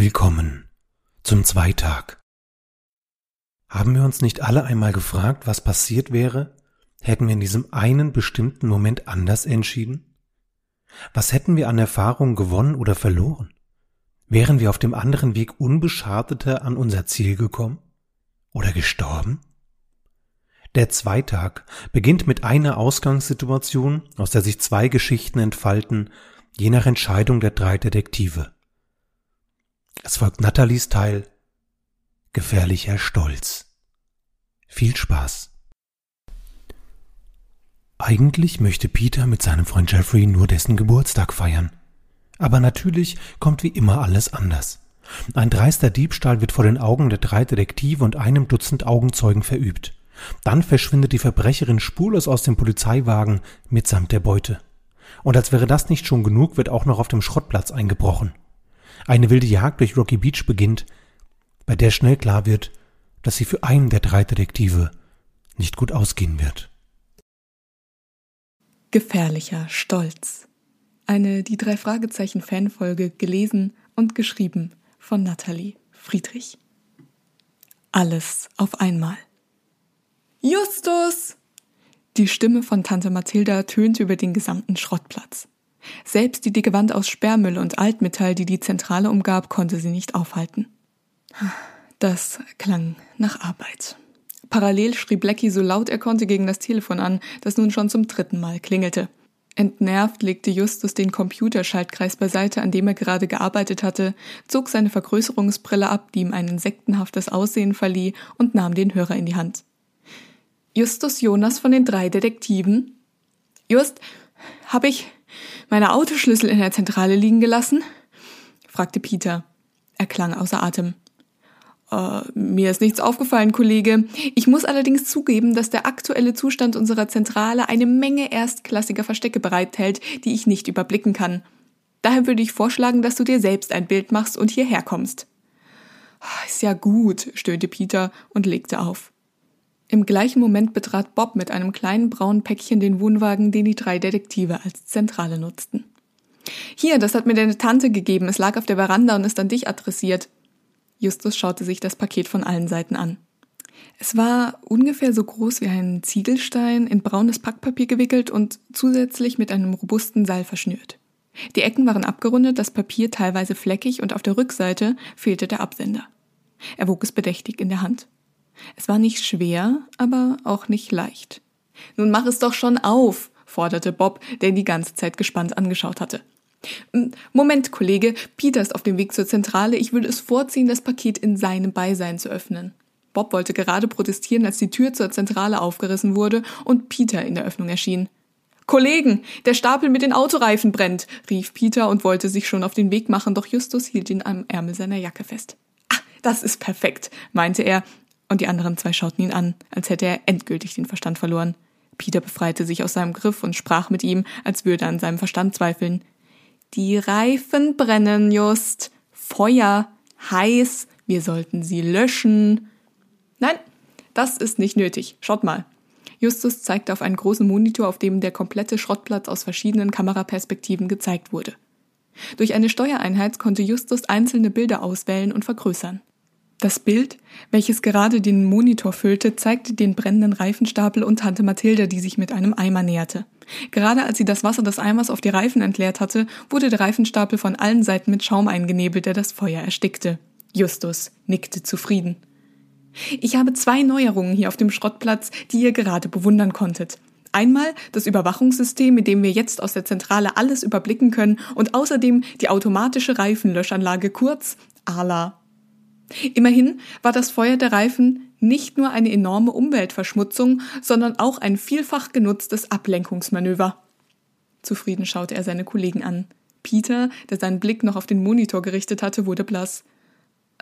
Willkommen zum Zweitag. Haben wir uns nicht alle einmal gefragt, was passiert wäre, hätten wir in diesem einen bestimmten Moment anders entschieden? Was hätten wir an Erfahrung gewonnen oder verloren? Wären wir auf dem anderen Weg unbeschadeter an unser Ziel gekommen? Oder gestorben? Der Zweitag beginnt mit einer Ausgangssituation, aus der sich zwei Geschichten entfalten, je nach Entscheidung der drei Detektive. Es folgt Nathalies Teil Gefährlicher Stolz. Viel Spaß. Eigentlich möchte Peter mit seinem Freund Jeffrey nur dessen Geburtstag feiern. Aber natürlich kommt wie immer alles anders. Ein dreister Diebstahl wird vor den Augen der drei Detektive und einem Dutzend Augenzeugen verübt. Dann verschwindet die Verbrecherin spurlos aus dem Polizeiwagen mitsamt der Beute. Und als wäre das nicht schon genug, wird auch noch auf dem Schrottplatz eingebrochen. Eine wilde Jagd durch Rocky Beach beginnt, bei der schnell klar wird, dass sie für einen der drei Detektive nicht gut ausgehen wird. Gefährlicher Stolz. Eine die drei Fragezeichen Fanfolge gelesen und geschrieben von Nathalie Friedrich. Alles auf einmal. Justus! Die Stimme von Tante Mathilda tönte über den gesamten Schrottplatz. Selbst die dicke Wand aus Sperrmüll und Altmetall, die die Zentrale umgab, konnte sie nicht aufhalten. Das klang nach Arbeit. Parallel schrie Blackie so laut er konnte gegen das Telefon an, das nun schon zum dritten Mal klingelte. Entnervt legte Justus den Computerschaltkreis beiseite, an dem er gerade gearbeitet hatte, zog seine Vergrößerungsbrille ab, die ihm ein insektenhaftes Aussehen verlieh, und nahm den Hörer in die Hand. Justus Jonas von den drei Detektiven? Just, hab ich meine Autoschlüssel in der Zentrale liegen gelassen? fragte Peter. Er klang außer Atem. Uh, mir ist nichts aufgefallen, Kollege. Ich muss allerdings zugeben, dass der aktuelle Zustand unserer Zentrale eine Menge erstklassiger Verstecke bereithält, die ich nicht überblicken kann. Daher würde ich vorschlagen, dass du dir selbst ein Bild machst und hierher kommst. Ist ja gut, stöhnte Peter und legte auf. Im gleichen Moment betrat Bob mit einem kleinen braunen Päckchen den Wohnwagen, den die drei Detektive als Zentrale nutzten. Hier, das hat mir deine Tante gegeben. Es lag auf der Veranda und ist an dich adressiert. Justus schaute sich das Paket von allen Seiten an. Es war ungefähr so groß wie ein Ziegelstein, in braunes Packpapier gewickelt und zusätzlich mit einem robusten Seil verschnürt. Die Ecken waren abgerundet, das Papier teilweise fleckig und auf der Rückseite fehlte der Absender. Er wog es bedächtig in der Hand. Es war nicht schwer, aber auch nicht leicht. Nun mach es doch schon auf, forderte Bob, der ihn die ganze Zeit gespannt angeschaut hatte. Hm, Moment, Kollege, Peter ist auf dem Weg zur Zentrale. Ich würde es vorziehen, das Paket in seinem Beisein zu öffnen. Bob wollte gerade protestieren, als die Tür zur Zentrale aufgerissen wurde und Peter in der Öffnung erschien. Kollegen, der Stapel mit den Autoreifen brennt, rief Peter und wollte sich schon auf den Weg machen, doch Justus hielt ihn am Ärmel seiner Jacke fest. Ah, das ist perfekt, meinte er, und die anderen zwei schauten ihn an, als hätte er endgültig den Verstand verloren. Peter befreite sich aus seinem Griff und sprach mit ihm, als würde er an seinem Verstand zweifeln. Die Reifen brennen just. Feuer, heiß, wir sollten sie löschen. Nein, das ist nicht nötig. Schaut mal. Justus zeigte auf einen großen Monitor, auf dem der komplette Schrottplatz aus verschiedenen Kameraperspektiven gezeigt wurde. Durch eine Steuereinheit konnte Justus einzelne Bilder auswählen und vergrößern. Das Bild, welches gerade den Monitor füllte, zeigte den brennenden Reifenstapel und Tante Mathilde, die sich mit einem Eimer näherte. Gerade als sie das Wasser des Eimers auf die Reifen entleert hatte, wurde der Reifenstapel von allen Seiten mit Schaum eingenebelt, der das Feuer erstickte. Justus nickte zufrieden. Ich habe zwei Neuerungen hier auf dem Schrottplatz, die ihr gerade bewundern konntet. Einmal das Überwachungssystem, mit dem wir jetzt aus der Zentrale alles überblicken können und außerdem die automatische Reifenlöschanlage kurz ALA Immerhin war das Feuer der Reifen nicht nur eine enorme Umweltverschmutzung, sondern auch ein vielfach genutztes Ablenkungsmanöver. Zufrieden schaute er seine Kollegen an. Peter, der seinen Blick noch auf den Monitor gerichtet hatte, wurde blass.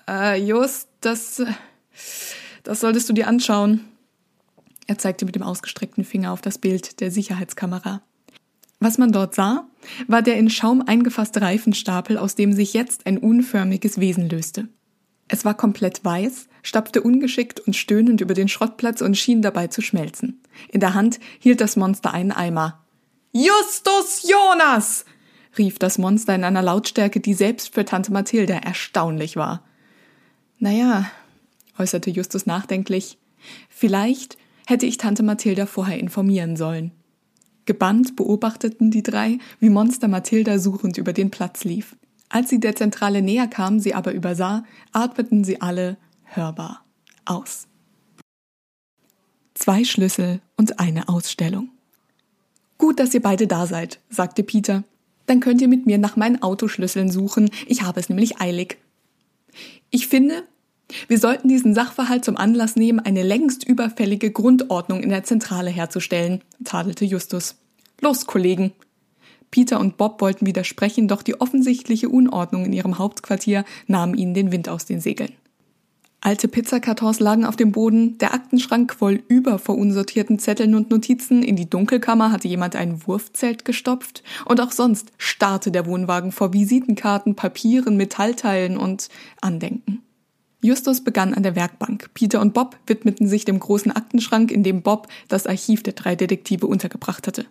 Äh, Just, das. das solltest du dir anschauen. Er zeigte mit dem ausgestreckten Finger auf das Bild der Sicherheitskamera. Was man dort sah, war der in Schaum eingefasste Reifenstapel, aus dem sich jetzt ein unförmiges Wesen löste. Es war komplett weiß, stapfte ungeschickt und stöhnend über den Schrottplatz und schien dabei zu schmelzen. In der Hand hielt das Monster einen Eimer. Justus Jonas! rief das Monster in einer Lautstärke, die selbst für Tante Mathilda erstaunlich war. Naja, äußerte Justus nachdenklich, vielleicht hätte ich Tante Mathilda vorher informieren sollen. Gebannt beobachteten die drei, wie Monster Mathilda suchend über den Platz lief. Als sie der Zentrale näher kam, sie aber übersah, atmeten sie alle hörbar aus. Zwei Schlüssel und eine Ausstellung. Gut, dass ihr beide da seid, sagte Peter. Dann könnt ihr mit mir nach meinen Autoschlüsseln suchen. Ich habe es nämlich eilig. Ich finde, wir sollten diesen Sachverhalt zum Anlass nehmen, eine längst überfällige Grundordnung in der Zentrale herzustellen, tadelte Justus. Los, Kollegen! Peter und Bob wollten widersprechen, doch die offensichtliche Unordnung in ihrem Hauptquartier nahm ihnen den Wind aus den Segeln. Alte Pizzakartons lagen auf dem Boden, der Aktenschrank quoll über vor unsortierten Zetteln und Notizen, in die Dunkelkammer hatte jemand ein Wurfzelt gestopft und auch sonst starrte der Wohnwagen vor Visitenkarten, Papieren, Metallteilen und Andenken. Justus begann an der Werkbank. Peter und Bob widmeten sich dem großen Aktenschrank, in dem Bob das Archiv der drei Detektive untergebracht hatte.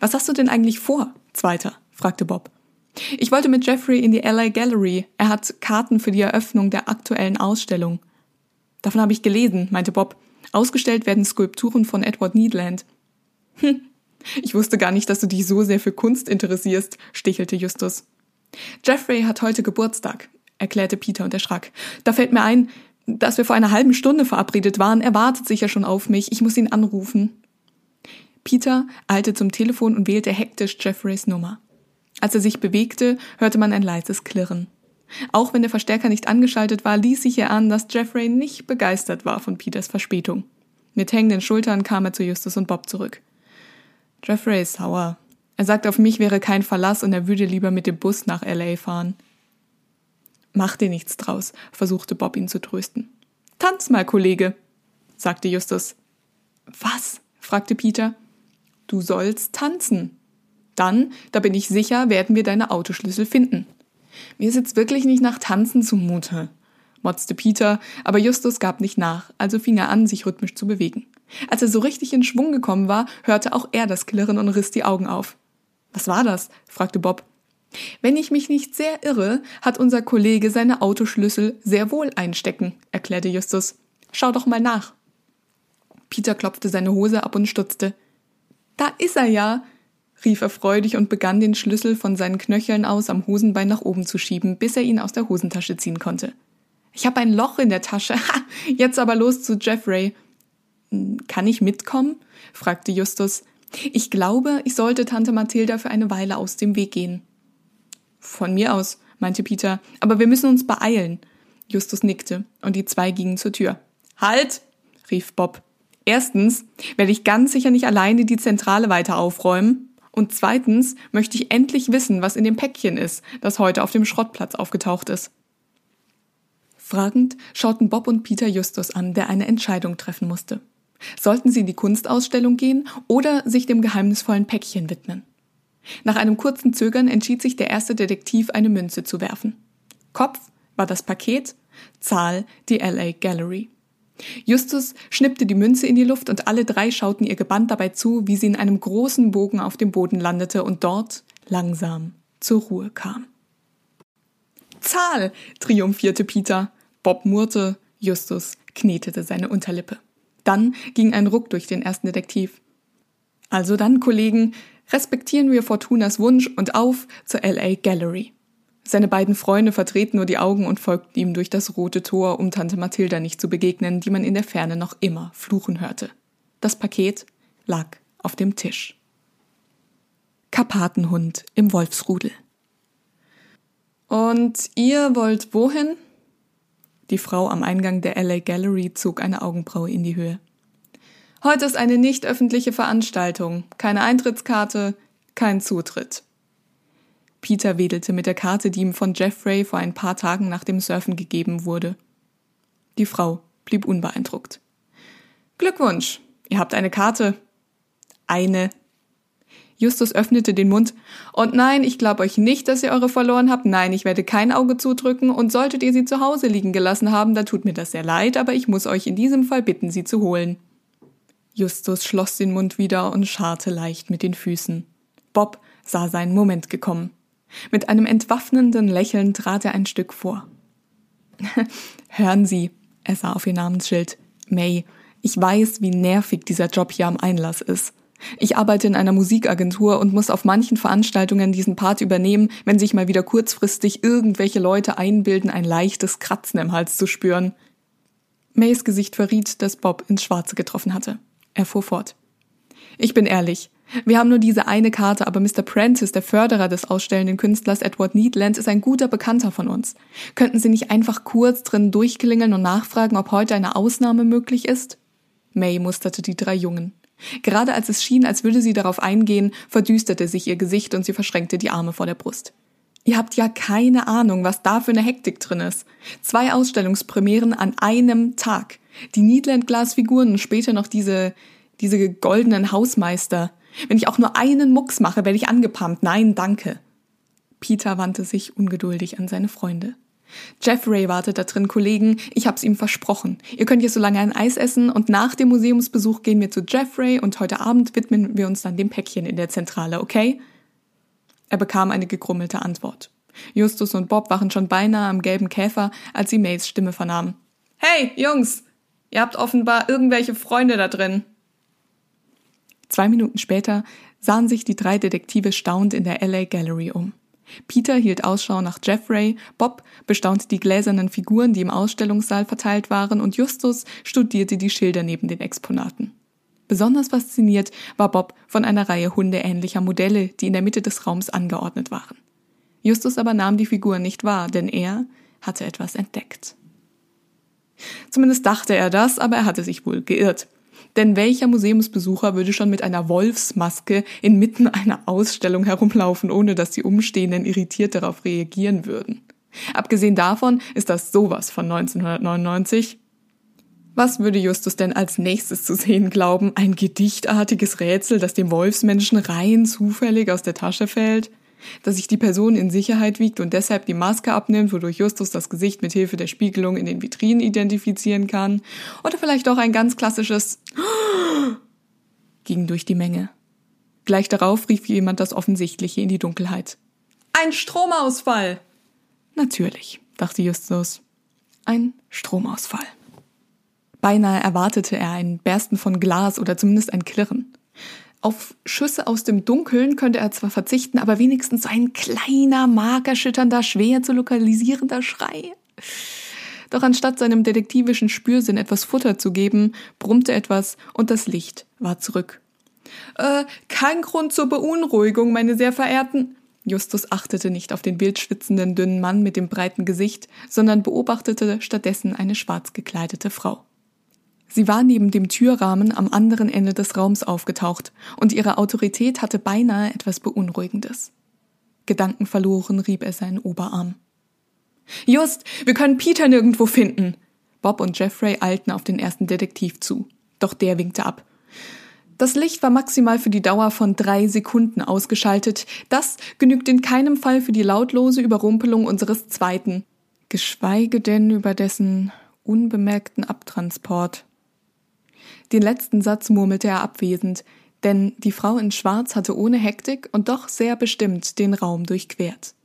Was hast du denn eigentlich vor, Zweiter? fragte Bob. Ich wollte mit Jeffrey in die LA Gallery. Er hat Karten für die Eröffnung der aktuellen Ausstellung. Davon habe ich gelesen, meinte Bob. Ausgestellt werden Skulpturen von Edward Needland. Hm, ich wusste gar nicht, dass du dich so sehr für Kunst interessierst, stichelte Justus. Jeffrey hat heute Geburtstag, erklärte Peter und erschrak. Da fällt mir ein, dass wir vor einer halben Stunde verabredet waren. Er wartet sicher schon auf mich. Ich muss ihn anrufen. Peter eilte zum Telefon und wählte hektisch Jeffreys Nummer. Als er sich bewegte, hörte man ein leises Klirren. Auch wenn der Verstärker nicht angeschaltet war, ließ sich an, dass Jeffrey nicht begeistert war von Peters Verspätung. Mit hängenden Schultern kam er zu Justus und Bob zurück. Jeffrey ist sauer. Er sagt, auf mich wäre kein Verlass und er würde lieber mit dem Bus nach LA fahren. Mach dir nichts draus, versuchte Bob ihn zu trösten. Tanz mal, Kollege, sagte Justus. Was? fragte Peter. Du sollst tanzen, dann, da bin ich sicher, werden wir deine Autoschlüssel finden. Mir ist jetzt wirklich nicht nach Tanzen zumute, motzte Peter, aber Justus gab nicht nach, also fing er an, sich rhythmisch zu bewegen. Als er so richtig in Schwung gekommen war, hörte auch er das Klirren und riss die Augen auf. Was war das? fragte Bob. Wenn ich mich nicht sehr irre, hat unser Kollege seine Autoschlüssel sehr wohl einstecken, erklärte Justus. Schau doch mal nach. Peter klopfte seine Hose ab und stutzte. Da ist er ja, rief er freudig und begann den Schlüssel von seinen Knöcheln aus am Hosenbein nach oben zu schieben, bis er ihn aus der Hosentasche ziehen konnte. Ich habe ein Loch in der Tasche. Ha, jetzt aber los zu Jeffrey. Hm, kann ich mitkommen? fragte Justus. Ich glaube, ich sollte Tante Mathilda für eine Weile aus dem Weg gehen. Von mir aus, meinte Peter, aber wir müssen uns beeilen. Justus nickte, und die zwei gingen zur Tür. Halt! rief Bob. Erstens werde ich ganz sicher nicht alleine die Zentrale weiter aufräumen. Und zweitens möchte ich endlich wissen, was in dem Päckchen ist, das heute auf dem Schrottplatz aufgetaucht ist. Fragend schauten Bob und Peter Justus an, der eine Entscheidung treffen musste. Sollten sie in die Kunstausstellung gehen oder sich dem geheimnisvollen Päckchen widmen? Nach einem kurzen Zögern entschied sich der erste Detektiv, eine Münze zu werfen. Kopf war das Paket, Zahl die LA Gallery. Justus schnippte die Münze in die Luft und alle drei schauten ihr gebannt dabei zu, wie sie in einem großen Bogen auf dem Boden landete und dort langsam zur Ruhe kam. Zahl! triumphierte Peter. Bob murrte, Justus knetete seine Unterlippe. Dann ging ein Ruck durch den ersten Detektiv. Also dann, Kollegen, respektieren wir Fortunas Wunsch und auf zur LA Gallery. Seine beiden Freunde verdrehten nur die Augen und folgten ihm durch das rote Tor, um Tante Mathilda nicht zu begegnen, die man in der Ferne noch immer fluchen hörte. Das Paket lag auf dem Tisch. Karpatenhund im Wolfsrudel. Und ihr wollt wohin? Die Frau am Eingang der LA Gallery zog eine Augenbraue in die Höhe. Heute ist eine nicht öffentliche Veranstaltung, keine Eintrittskarte, kein Zutritt. Peter wedelte mit der Karte, die ihm von Jeffrey vor ein paar Tagen nach dem Surfen gegeben wurde. Die Frau blieb unbeeindruckt. Glückwunsch, ihr habt eine Karte. Eine. Justus öffnete den Mund. Und nein, ich glaube euch nicht, dass ihr eure verloren habt. Nein, ich werde kein Auge zudrücken. Und solltet ihr sie zu Hause liegen gelassen haben, da tut mir das sehr leid, aber ich muss euch in diesem Fall bitten, sie zu holen. Justus schloss den Mund wieder und scharrte leicht mit den Füßen. Bob sah sein Moment gekommen. Mit einem entwaffnenden Lächeln trat er ein Stück vor. Hören Sie, er sah auf ihr Namensschild, May, ich weiß, wie nervig dieser Job hier am Einlass ist. Ich arbeite in einer Musikagentur und muss auf manchen Veranstaltungen diesen Part übernehmen, wenn sich mal wieder kurzfristig irgendwelche Leute einbilden, ein leichtes Kratzen im Hals zu spüren. Mays Gesicht verriet, dass Bob ins Schwarze getroffen hatte. Er fuhr fort. Ich bin ehrlich. Wir haben nur diese eine Karte, aber Mr. Prentice, der Förderer des ausstellenden Künstlers Edward Needland, ist ein guter Bekannter von uns. Könnten Sie nicht einfach kurz drin durchklingeln und nachfragen, ob heute eine Ausnahme möglich ist? May musterte die drei Jungen. Gerade als es schien, als würde sie darauf eingehen, verdüsterte sich ihr Gesicht und sie verschränkte die Arme vor der Brust. Ihr habt ja keine Ahnung, was da für eine Hektik drin ist. Zwei Ausstellungspremieren an einem Tag. Die Needland-Glasfiguren und später noch diese, diese goldenen Hausmeister. Wenn ich auch nur einen Mucks mache, werde ich angepumpt. Nein, danke. Peter wandte sich ungeduldig an seine Freunde. Jeffrey wartet da drin, Kollegen. Ich hab's ihm versprochen. Ihr könnt jetzt so lange ein Eis essen und nach dem Museumsbesuch gehen wir zu Jeffrey und heute Abend widmen wir uns dann dem Päckchen in der Zentrale, okay? Er bekam eine gegrummelte Antwort. Justus und Bob waren schon beinahe am gelben Käfer, als sie Mays Stimme vernahmen. Hey, Jungs! Ihr habt offenbar irgendwelche Freunde da drin. Zwei Minuten später sahen sich die drei Detektive staunend in der LA Gallery um. Peter hielt Ausschau nach Jeffrey, Bob bestaunte die gläsernen Figuren, die im Ausstellungssaal verteilt waren, und Justus studierte die Schilder neben den Exponaten. Besonders fasziniert war Bob von einer Reihe hundeähnlicher Modelle, die in der Mitte des Raums angeordnet waren. Justus aber nahm die Figuren nicht wahr, denn er hatte etwas entdeckt. Zumindest dachte er das, aber er hatte sich wohl geirrt. Denn welcher Museumsbesucher würde schon mit einer Wolfsmaske inmitten einer Ausstellung herumlaufen, ohne dass die Umstehenden irritiert darauf reagieren würden? Abgesehen davon ist das sowas von 1999. Was würde Justus denn als nächstes zu sehen glauben? Ein gedichtartiges Rätsel, das dem Wolfsmenschen rein zufällig aus der Tasche fällt? Dass sich die Person in Sicherheit wiegt und deshalb die Maske abnimmt, wodurch Justus das Gesicht mit Hilfe der Spiegelung in den Vitrinen identifizieren kann. Oder vielleicht auch ein ganz klassisches ging durch die Menge. Gleich darauf rief jemand das Offensichtliche in die Dunkelheit. Ein Stromausfall! Natürlich, dachte Justus. Ein Stromausfall. Beinahe erwartete er ein Bersten von Glas oder zumindest ein Klirren. Auf Schüsse aus dem Dunkeln könnte er zwar verzichten, aber wenigstens so ein kleiner, markerschütternder, schwer zu lokalisierender Schrei. Doch anstatt seinem detektivischen Spürsinn etwas Futter zu geben, brummte etwas und das Licht war zurück. Äh, kein Grund zur Beunruhigung, meine sehr verehrten. Justus achtete nicht auf den wildschwitzenden dünnen Mann mit dem breiten Gesicht, sondern beobachtete stattdessen eine schwarz gekleidete Frau. Sie war neben dem Türrahmen am anderen Ende des Raums aufgetaucht, und ihre Autorität hatte beinahe etwas Beunruhigendes. Gedankenverloren rieb er seinen Oberarm. Just, wir können Peter nirgendwo finden. Bob und Jeffrey eilten auf den ersten Detektiv zu. Doch der winkte ab. Das Licht war maximal für die Dauer von drei Sekunden ausgeschaltet. Das genügt in keinem Fall für die lautlose Überrumpelung unseres zweiten. Geschweige denn über dessen unbemerkten Abtransport. Den letzten Satz murmelte er abwesend, denn die Frau in Schwarz hatte ohne Hektik und doch sehr bestimmt den Raum durchquert.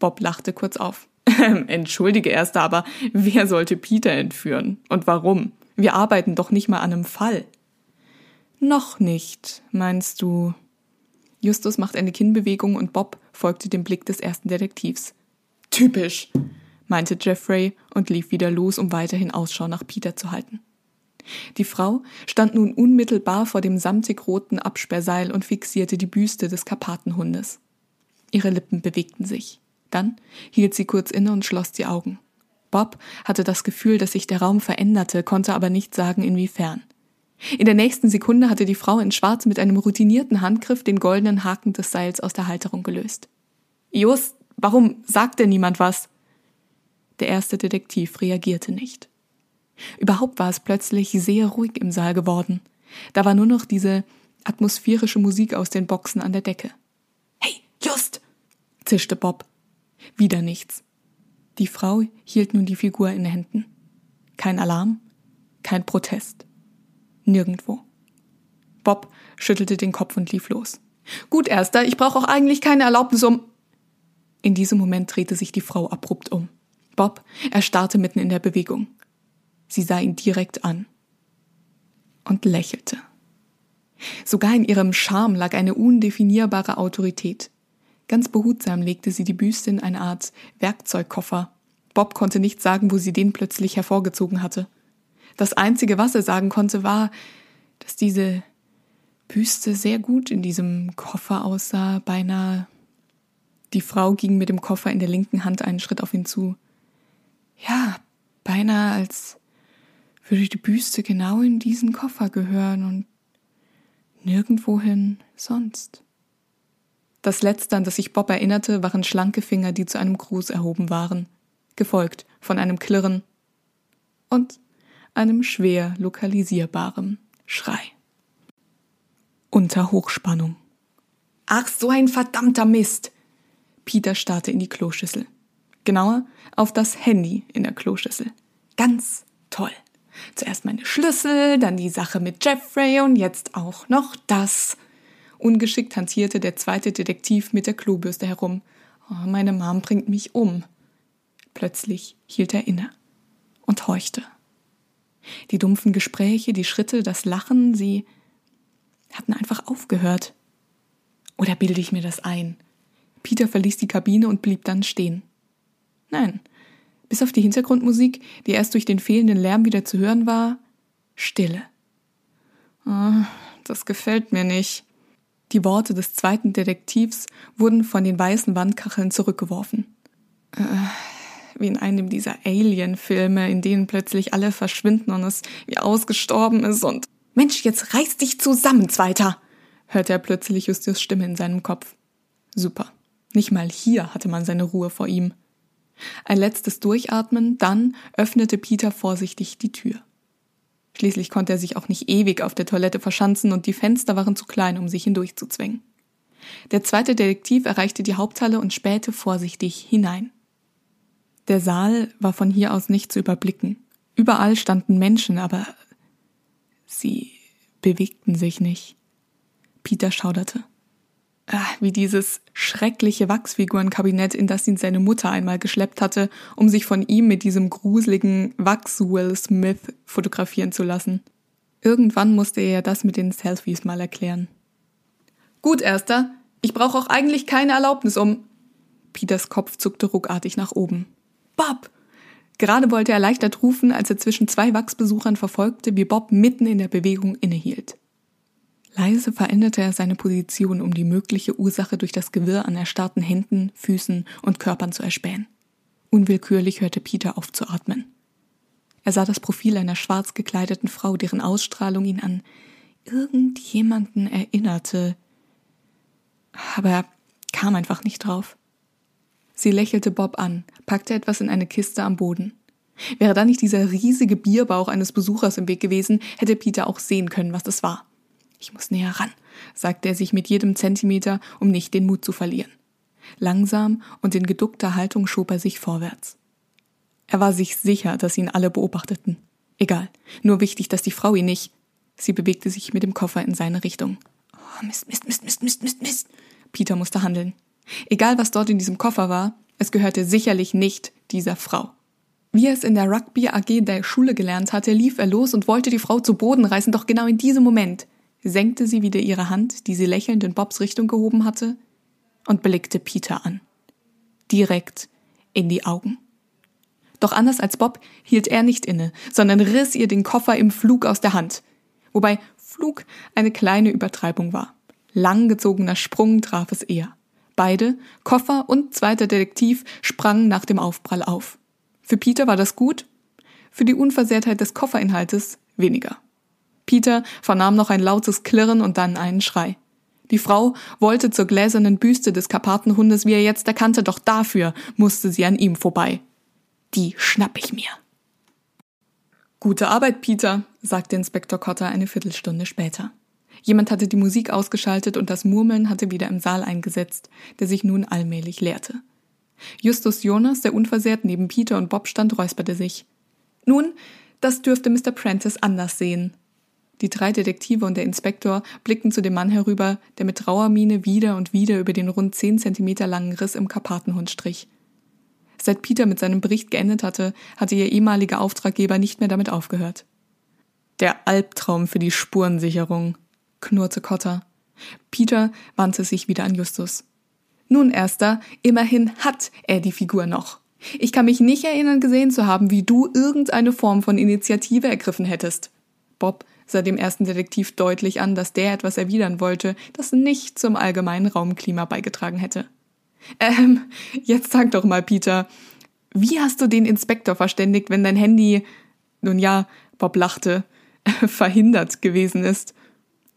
Bob lachte kurz auf. Entschuldige erst aber, wer sollte Peter entführen? Und warum? Wir arbeiten doch nicht mal an einem Fall. Noch nicht, meinst du? Justus macht eine Kinnbewegung und Bob folgte dem Blick des ersten Detektivs. Typisch, meinte Jeffrey und lief wieder los, um weiterhin Ausschau nach Peter zu halten. Die Frau stand nun unmittelbar vor dem samtig roten Absperrseil und fixierte die Büste des Karpatenhundes. Ihre Lippen bewegten sich. Dann hielt sie kurz inne und schloss die Augen. Bob hatte das Gefühl, dass sich der Raum veränderte, konnte aber nicht sagen, inwiefern. In der nächsten Sekunde hatte die Frau in Schwarz mit einem routinierten Handgriff den goldenen Haken des Seils aus der Halterung gelöst. Just, warum sagt denn niemand was? Der erste Detektiv reagierte nicht. Überhaupt war es plötzlich sehr ruhig im Saal geworden. Da war nur noch diese atmosphärische Musik aus den Boxen an der Decke. Hey, Just! zischte Bob. Wieder nichts. Die Frau hielt nun die Figur in Händen. Kein Alarm, kein Protest. Nirgendwo. Bob schüttelte den Kopf und lief los. Gut, Erster, ich brauche auch eigentlich keine Erlaubnis, um. In diesem Moment drehte sich die Frau abrupt um. Bob erstarrte mitten in der Bewegung. Sie sah ihn direkt an und lächelte. Sogar in ihrem Charme lag eine undefinierbare Autorität. Ganz behutsam legte sie die Büste in eine Art Werkzeugkoffer. Bob konnte nicht sagen, wo sie den plötzlich hervorgezogen hatte. Das Einzige, was er sagen konnte, war, dass diese Büste sehr gut in diesem Koffer aussah, beinahe. Die Frau ging mit dem Koffer in der linken Hand einen Schritt auf ihn zu. Ja, beinahe als würde die Büste genau in diesen Koffer gehören und nirgendwohin sonst. Das letzte, an das sich Bob erinnerte, waren schlanke Finger, die zu einem Gruß erhoben waren, gefolgt von einem Klirren und einem schwer lokalisierbaren Schrei. Unter Hochspannung. Ach, so ein verdammter Mist! Peter starrte in die Kloschüssel. Genauer auf das Handy in der Kloschüssel. Ganz toll. Zuerst meine Schlüssel, dann die Sache mit Jeffrey und jetzt auch noch das. Ungeschickt hantierte der zweite Detektiv mit der Klobürste herum. Oh, meine Mom bringt mich um. Plötzlich hielt er inne und horchte. Die dumpfen Gespräche, die Schritte, das Lachen, sie hatten einfach aufgehört. Oder bilde ich mir das ein? Peter verließ die Kabine und blieb dann stehen. Nein, bis auf die Hintergrundmusik, die erst durch den fehlenden Lärm wieder zu hören war, Stille. Oh, das gefällt mir nicht. Die Worte des zweiten Detektivs wurden von den weißen Wandkacheln zurückgeworfen. Äh, wie in einem dieser Alien-Filme, in denen plötzlich alle verschwinden und es wie ausgestorben ist und Mensch, jetzt reiß dich zusammen, Zweiter! hörte er plötzlich Justus Stimme in seinem Kopf. Super. Nicht mal hier hatte man seine Ruhe vor ihm. Ein letztes Durchatmen, dann öffnete Peter vorsichtig die Tür. Schließlich konnte er sich auch nicht ewig auf der Toilette verschanzen und die Fenster waren zu klein, um sich hindurchzuzwängen. Der zweite Detektiv erreichte die Haupthalle und spähte vorsichtig hinein. Der Saal war von hier aus nicht zu überblicken. Überall standen Menschen, aber sie bewegten sich nicht. Peter schauderte. Ach, wie dieses schreckliche Wachsfigurenkabinett, in das ihn seine Mutter einmal geschleppt hatte, um sich von ihm mit diesem gruseligen Wachs-Will Smith fotografieren zu lassen. Irgendwann musste er das mit den Selfies mal erklären. Gut, Erster. Ich brauche auch eigentlich keine Erlaubnis, um. Peters Kopf zuckte ruckartig nach oben. Bob! Gerade wollte er erleichtert rufen, als er zwischen zwei Wachsbesuchern verfolgte, wie Bob mitten in der Bewegung innehielt. Leise veränderte er seine Position, um die mögliche Ursache durch das Gewirr an erstarrten Händen, Füßen und Körpern zu erspähen. Unwillkürlich hörte Peter auf zu atmen. Er sah das Profil einer schwarz gekleideten Frau, deren Ausstrahlung ihn an irgendjemanden erinnerte. Aber er kam einfach nicht drauf. Sie lächelte Bob an, packte etwas in eine Kiste am Boden. Wäre da nicht dieser riesige Bierbauch eines Besuchers im Weg gewesen, hätte Peter auch sehen können, was es war. Ich muss näher ran, sagte er sich mit jedem Zentimeter, um nicht den Mut zu verlieren. Langsam und in geduckter Haltung schob er sich vorwärts. Er war sich sicher, dass ihn alle beobachteten. Egal, nur wichtig, dass die Frau ihn nicht. Sie bewegte sich mit dem Koffer in seine Richtung. Oh, Mist, Mist, Mist, Mist, Mist, Mist, Mist. Peter musste handeln. Egal, was dort in diesem Koffer war, es gehörte sicherlich nicht dieser Frau. Wie er es in der Rugby AG der Schule gelernt hatte, lief er los und wollte die Frau zu Boden reißen, doch genau in diesem Moment senkte sie wieder ihre Hand, die sie lächelnd in Bobs Richtung gehoben hatte, und blickte Peter an. Direkt in die Augen. Doch anders als Bob hielt er nicht inne, sondern riss ihr den Koffer im Flug aus der Hand. Wobei Flug eine kleine Übertreibung war. Langgezogener Sprung traf es eher. Beide, Koffer und zweiter Detektiv, sprangen nach dem Aufprall auf. Für Peter war das gut, für die Unversehrtheit des Kofferinhaltes weniger. Peter vernahm noch ein lautes Klirren und dann einen Schrei. Die Frau wollte zur gläsernen Büste des Karpatenhundes, wie er jetzt erkannte, doch dafür musste sie an ihm vorbei. Die schnapp ich mir. Gute Arbeit, Peter, sagte Inspektor Cotter eine Viertelstunde später. Jemand hatte die Musik ausgeschaltet und das Murmeln hatte wieder im Saal eingesetzt, der sich nun allmählich leerte. Justus Jonas, der unversehrt neben Peter und Bob stand, räusperte sich. Nun, das dürfte Mr. Prentice anders sehen, Die drei Detektive und der Inspektor blickten zu dem Mann herüber, der mit Trauermiene wieder und wieder über den rund zehn Zentimeter langen Riss im Karpatenhund strich. Seit Peter mit seinem Bericht geendet hatte, hatte ihr ehemaliger Auftraggeber nicht mehr damit aufgehört. Der Albtraum für die Spurensicherung, knurrte Cotter. Peter wandte sich wieder an Justus. Nun, Erster, immerhin hat er die Figur noch. Ich kann mich nicht erinnern gesehen zu haben, wie du irgendeine Form von Initiative ergriffen hättest. Bob sah dem ersten Detektiv deutlich an, dass der etwas erwidern wollte, das nicht zum allgemeinen Raumklima beigetragen hätte. Ähm, jetzt sag doch mal, Peter, wie hast du den Inspektor verständigt, wenn dein Handy, nun ja, Bob lachte, verhindert gewesen ist?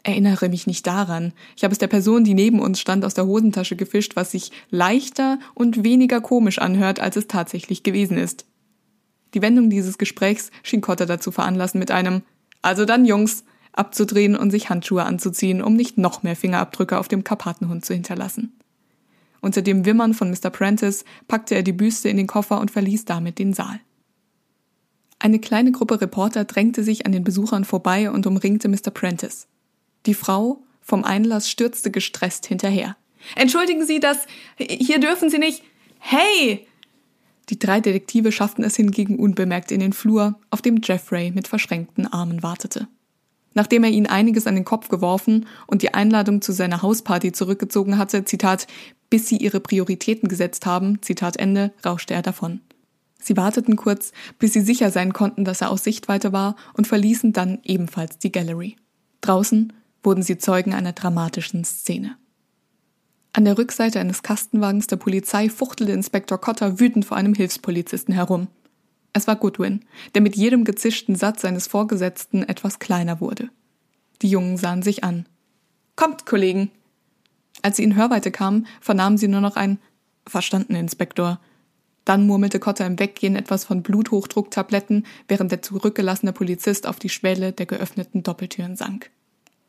Erinnere mich nicht daran. Ich habe es der Person, die neben uns stand, aus der Hosentasche gefischt, was sich leichter und weniger komisch anhört, als es tatsächlich gewesen ist. Die Wendung dieses Gesprächs schien Cotter dazu veranlassen, mit einem Also dann, Jungs, abzudrehen und sich Handschuhe anzuziehen, um nicht noch mehr Fingerabdrücke auf dem Karpatenhund zu hinterlassen. Unter dem Wimmern von Mr. Prentice packte er die Büste in den Koffer und verließ damit den Saal. Eine kleine Gruppe Reporter drängte sich an den Besuchern vorbei und umringte Mr. Prentice. Die Frau vom Einlass stürzte gestresst hinterher. Entschuldigen Sie das. Hier dürfen Sie nicht. Hey! Die drei Detektive schafften es hingegen unbemerkt in den Flur, auf dem Jeffrey mit verschränkten Armen wartete. Nachdem er ihnen einiges an den Kopf geworfen und die Einladung zu seiner Hausparty zurückgezogen hatte, Zitat, bis sie ihre Prioritäten gesetzt haben, Zitat Ende, rauschte er davon. Sie warteten kurz, bis sie sicher sein konnten, dass er aus Sichtweite war und verließen dann ebenfalls die Gallery. Draußen wurden sie Zeugen einer dramatischen Szene. An der Rückseite eines Kastenwagens der Polizei fuchtelte Inspektor Cotter wütend vor einem Hilfspolizisten herum. Es war Goodwin, der mit jedem gezischten Satz seines Vorgesetzten etwas kleiner wurde. Die Jungen sahen sich an. Kommt, Kollegen! Als sie in Hörweite kamen, vernahmen sie nur noch ein Verstanden, Inspektor. Dann murmelte Cotter im Weggehen etwas von Bluthochdrucktabletten, während der zurückgelassene Polizist auf die Schwelle der geöffneten Doppeltüren sank.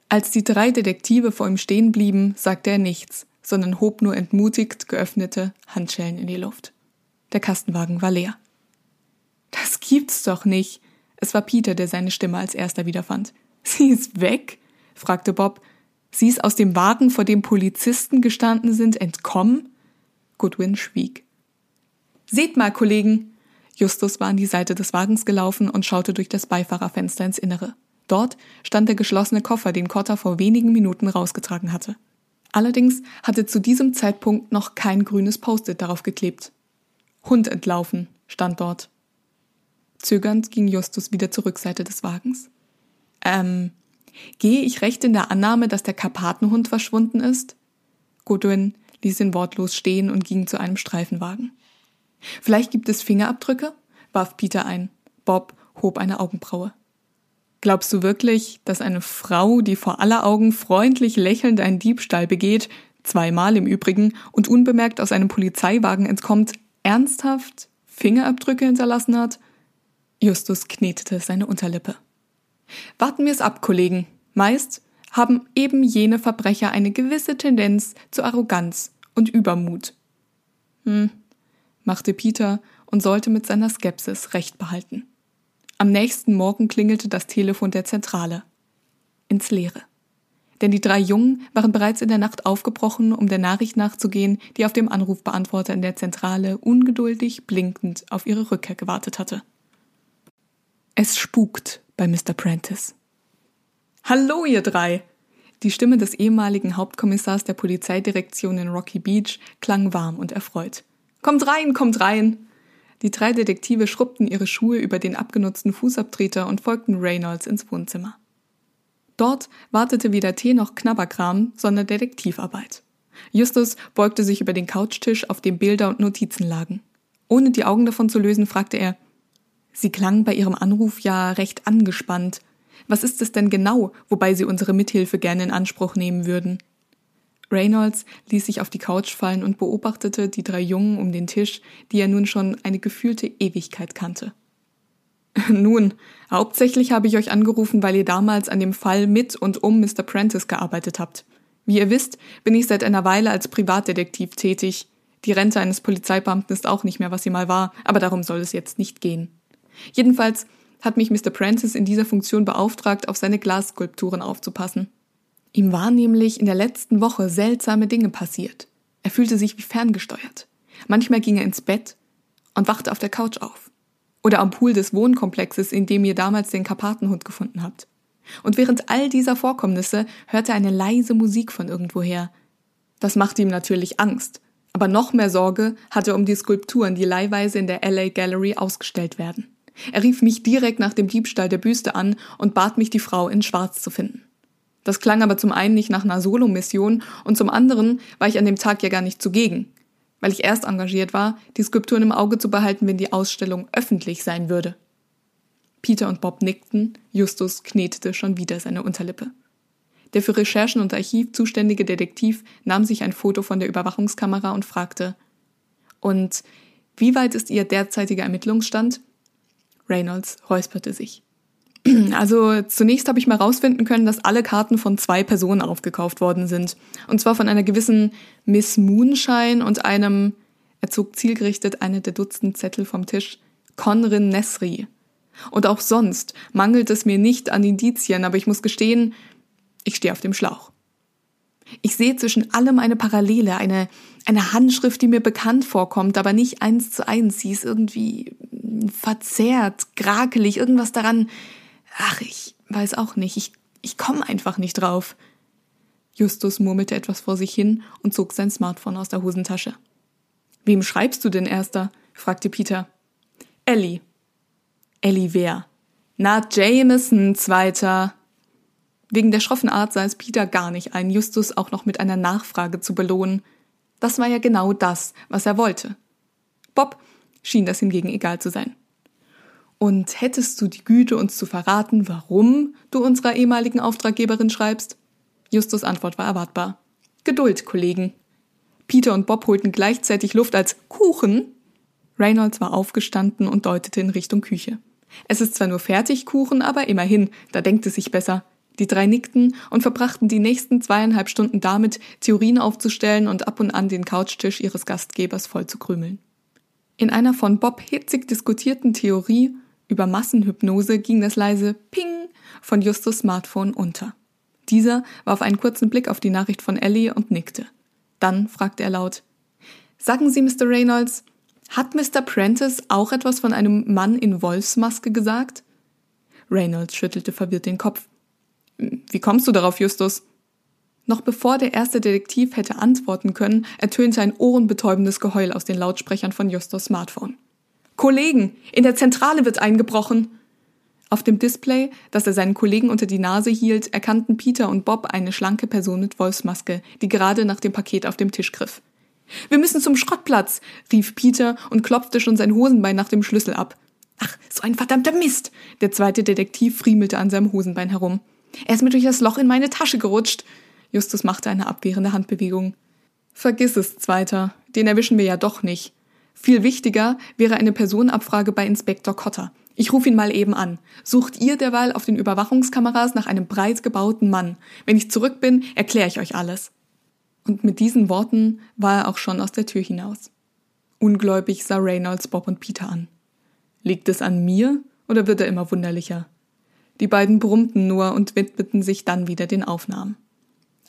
Als die drei Detektive vor ihm stehen blieben, sagte er nichts, sondern hob nur entmutigt geöffnete Handschellen in die Luft. Der Kastenwagen war leer. Das gibt's doch nicht. Es war Peter, der seine Stimme als erster wiederfand. Sie ist weg? fragte Bob. Sie ist aus dem Wagen, vor dem Polizisten gestanden sind, entkommen? Goodwin schwieg. Seht mal, Kollegen! Justus war an die Seite des Wagens gelaufen und schaute durch das Beifahrerfenster ins Innere. Dort stand der geschlossene Koffer, den Cotter vor wenigen Minuten rausgetragen hatte. Allerdings hatte zu diesem Zeitpunkt noch kein grünes Post-it darauf geklebt. Hund entlaufen stand dort. Zögernd ging Justus wieder zur Rückseite des Wagens. Ähm, gehe ich recht in der Annahme, dass der Karpatenhund verschwunden ist? Godwin ließ ihn wortlos stehen und ging zu einem Streifenwagen. Vielleicht gibt es Fingerabdrücke? warf Peter ein. Bob hob eine Augenbraue. Glaubst du wirklich, dass eine Frau, die vor aller Augen freundlich lächelnd einen Diebstahl begeht, zweimal im Übrigen, und unbemerkt aus einem Polizeiwagen entkommt, ernsthaft Fingerabdrücke hinterlassen hat? Justus knetete seine Unterlippe. Warten wir es ab, Kollegen. Meist haben eben jene Verbrecher eine gewisse Tendenz zu Arroganz und Übermut. Hm, machte Peter und sollte mit seiner Skepsis recht behalten. Am nächsten Morgen klingelte das Telefon der Zentrale. Ins Leere. Denn die drei Jungen waren bereits in der Nacht aufgebrochen, um der Nachricht nachzugehen, die auf dem Anrufbeantworter in der Zentrale ungeduldig blinkend auf ihre Rückkehr gewartet hatte. Es spukt bei Mr. Prentice. Hallo, ihr drei! Die Stimme des ehemaligen Hauptkommissars der Polizeidirektion in Rocky Beach klang warm und erfreut. Kommt rein, kommt rein! Die drei Detektive schrubbten ihre Schuhe über den abgenutzten Fußabtreter und folgten Reynolds ins Wohnzimmer. Dort wartete weder Tee noch Knabberkram, sondern Detektivarbeit. Justus beugte sich über den Couchtisch, auf dem Bilder und Notizen lagen. Ohne die Augen davon zu lösen, fragte er, Sie klang bei Ihrem Anruf ja recht angespannt. Was ist es denn genau, wobei Sie unsere Mithilfe gerne in Anspruch nehmen würden? Reynolds ließ sich auf die Couch fallen und beobachtete die drei Jungen um den Tisch, die er nun schon eine gefühlte Ewigkeit kannte. Nun, hauptsächlich habe ich euch angerufen, weil ihr damals an dem Fall mit und um Mr. Prentice gearbeitet habt. Wie ihr wisst, bin ich seit einer Weile als Privatdetektiv tätig. Die Rente eines Polizeibeamten ist auch nicht mehr, was sie mal war, aber darum soll es jetzt nicht gehen. Jedenfalls hat mich Mr. Prentice in dieser Funktion beauftragt, auf seine Glasskulpturen aufzupassen. Ihm war nämlich in der letzten Woche seltsame Dinge passiert. Er fühlte sich wie ferngesteuert. Manchmal ging er ins Bett und wachte auf der Couch auf. Oder am Pool des Wohnkomplexes, in dem ihr damals den Karpatenhund gefunden habt. Und während all dieser Vorkommnisse hörte er eine leise Musik von irgendwoher. Das machte ihm natürlich Angst. Aber noch mehr Sorge hatte er um die Skulpturen, die leihweise in der LA Gallery ausgestellt werden. Er rief mich direkt nach dem Diebstahl der Büste an und bat mich, die Frau in Schwarz zu finden. Das klang aber zum einen nicht nach einer Solo-Mission und zum anderen war ich an dem Tag ja gar nicht zugegen, weil ich erst engagiert war, die Skulpturen im Auge zu behalten, wenn die Ausstellung öffentlich sein würde. Peter und Bob nickten, Justus knetete schon wieder seine Unterlippe. Der für Recherchen und Archiv zuständige Detektiv nahm sich ein Foto von der Überwachungskamera und fragte Und wie weit ist Ihr derzeitiger Ermittlungsstand? Reynolds räusperte sich. Also zunächst habe ich mal rausfinden können, dass alle Karten von zwei Personen aufgekauft worden sind. Und zwar von einer gewissen Miss Moonshine und einem, er zog zielgerichtet eine der Dutzend Zettel vom Tisch, Conrin Nesri. Und auch sonst mangelt es mir nicht an Indizien, aber ich muss gestehen, ich stehe auf dem Schlauch. Ich sehe zwischen allem eine Parallele, eine, eine Handschrift, die mir bekannt vorkommt, aber nicht eins zu eins. Sie ist irgendwie verzerrt, grakelig, irgendwas daran. Ach, ich weiß auch nicht. Ich, ich komme einfach nicht drauf. Justus murmelte etwas vor sich hin und zog sein Smartphone aus der Hosentasche. Wem schreibst du denn, Erster? fragte Peter. Ellie. Ellie wer? Na, Jameson, Zweiter. Wegen der schroffen Art sah es Peter gar nicht ein, Justus auch noch mit einer Nachfrage zu belohnen. Das war ja genau das, was er wollte. Bob schien das hingegen egal zu sein. Und hättest du die Güte, uns zu verraten, warum du unserer ehemaligen Auftraggeberin schreibst? Justus Antwort war erwartbar. Geduld, Kollegen. Peter und Bob holten gleichzeitig Luft als Kuchen. Reynolds war aufgestanden und deutete in Richtung Küche. Es ist zwar nur Fertigkuchen, aber immerhin, da denkt es sich besser. Die drei nickten und verbrachten die nächsten zweieinhalb Stunden damit, Theorien aufzustellen und ab und an den Couchtisch ihres Gastgebers voll zu krümeln. In einer von Bob hitzig diskutierten Theorie über Massenhypnose ging das leise Ping von Justus Smartphone unter. Dieser warf einen kurzen Blick auf die Nachricht von Ellie und nickte. Dann fragte er laut Sagen Sie, Mr. Reynolds, hat Mr. Prentice auch etwas von einem Mann in Wolfsmaske gesagt? Reynolds schüttelte verwirrt den Kopf. Wie kommst du darauf, Justus? Noch bevor der erste Detektiv hätte antworten können, ertönte ein ohrenbetäubendes Geheul aus den Lautsprechern von Justus Smartphone. Kollegen, in der Zentrale wird eingebrochen! Auf dem Display, das er seinen Kollegen unter die Nase hielt, erkannten Peter und Bob eine schlanke Person mit Wolfsmaske, die gerade nach dem Paket auf dem Tisch griff. Wir müssen zum Schrottplatz, rief Peter und klopfte schon sein Hosenbein nach dem Schlüssel ab. Ach, so ein verdammter Mist! Der zweite Detektiv friemelte an seinem Hosenbein herum. Er ist mir durch das Loch in meine Tasche gerutscht. Justus machte eine abwehrende Handbewegung. Vergiss es, Zweiter. Den erwischen wir ja doch nicht. Viel wichtiger wäre eine Personenabfrage bei Inspektor Cotter. Ich rufe ihn mal eben an. Sucht ihr derweil auf den Überwachungskameras nach einem breit gebauten Mann. Wenn ich zurück bin, erkläre ich euch alles. Und mit diesen Worten war er auch schon aus der Tür hinaus. Ungläubig sah Reynolds Bob und Peter an. Liegt es an mir oder wird er immer wunderlicher? Die beiden brummten nur und widmeten sich dann wieder den Aufnahmen.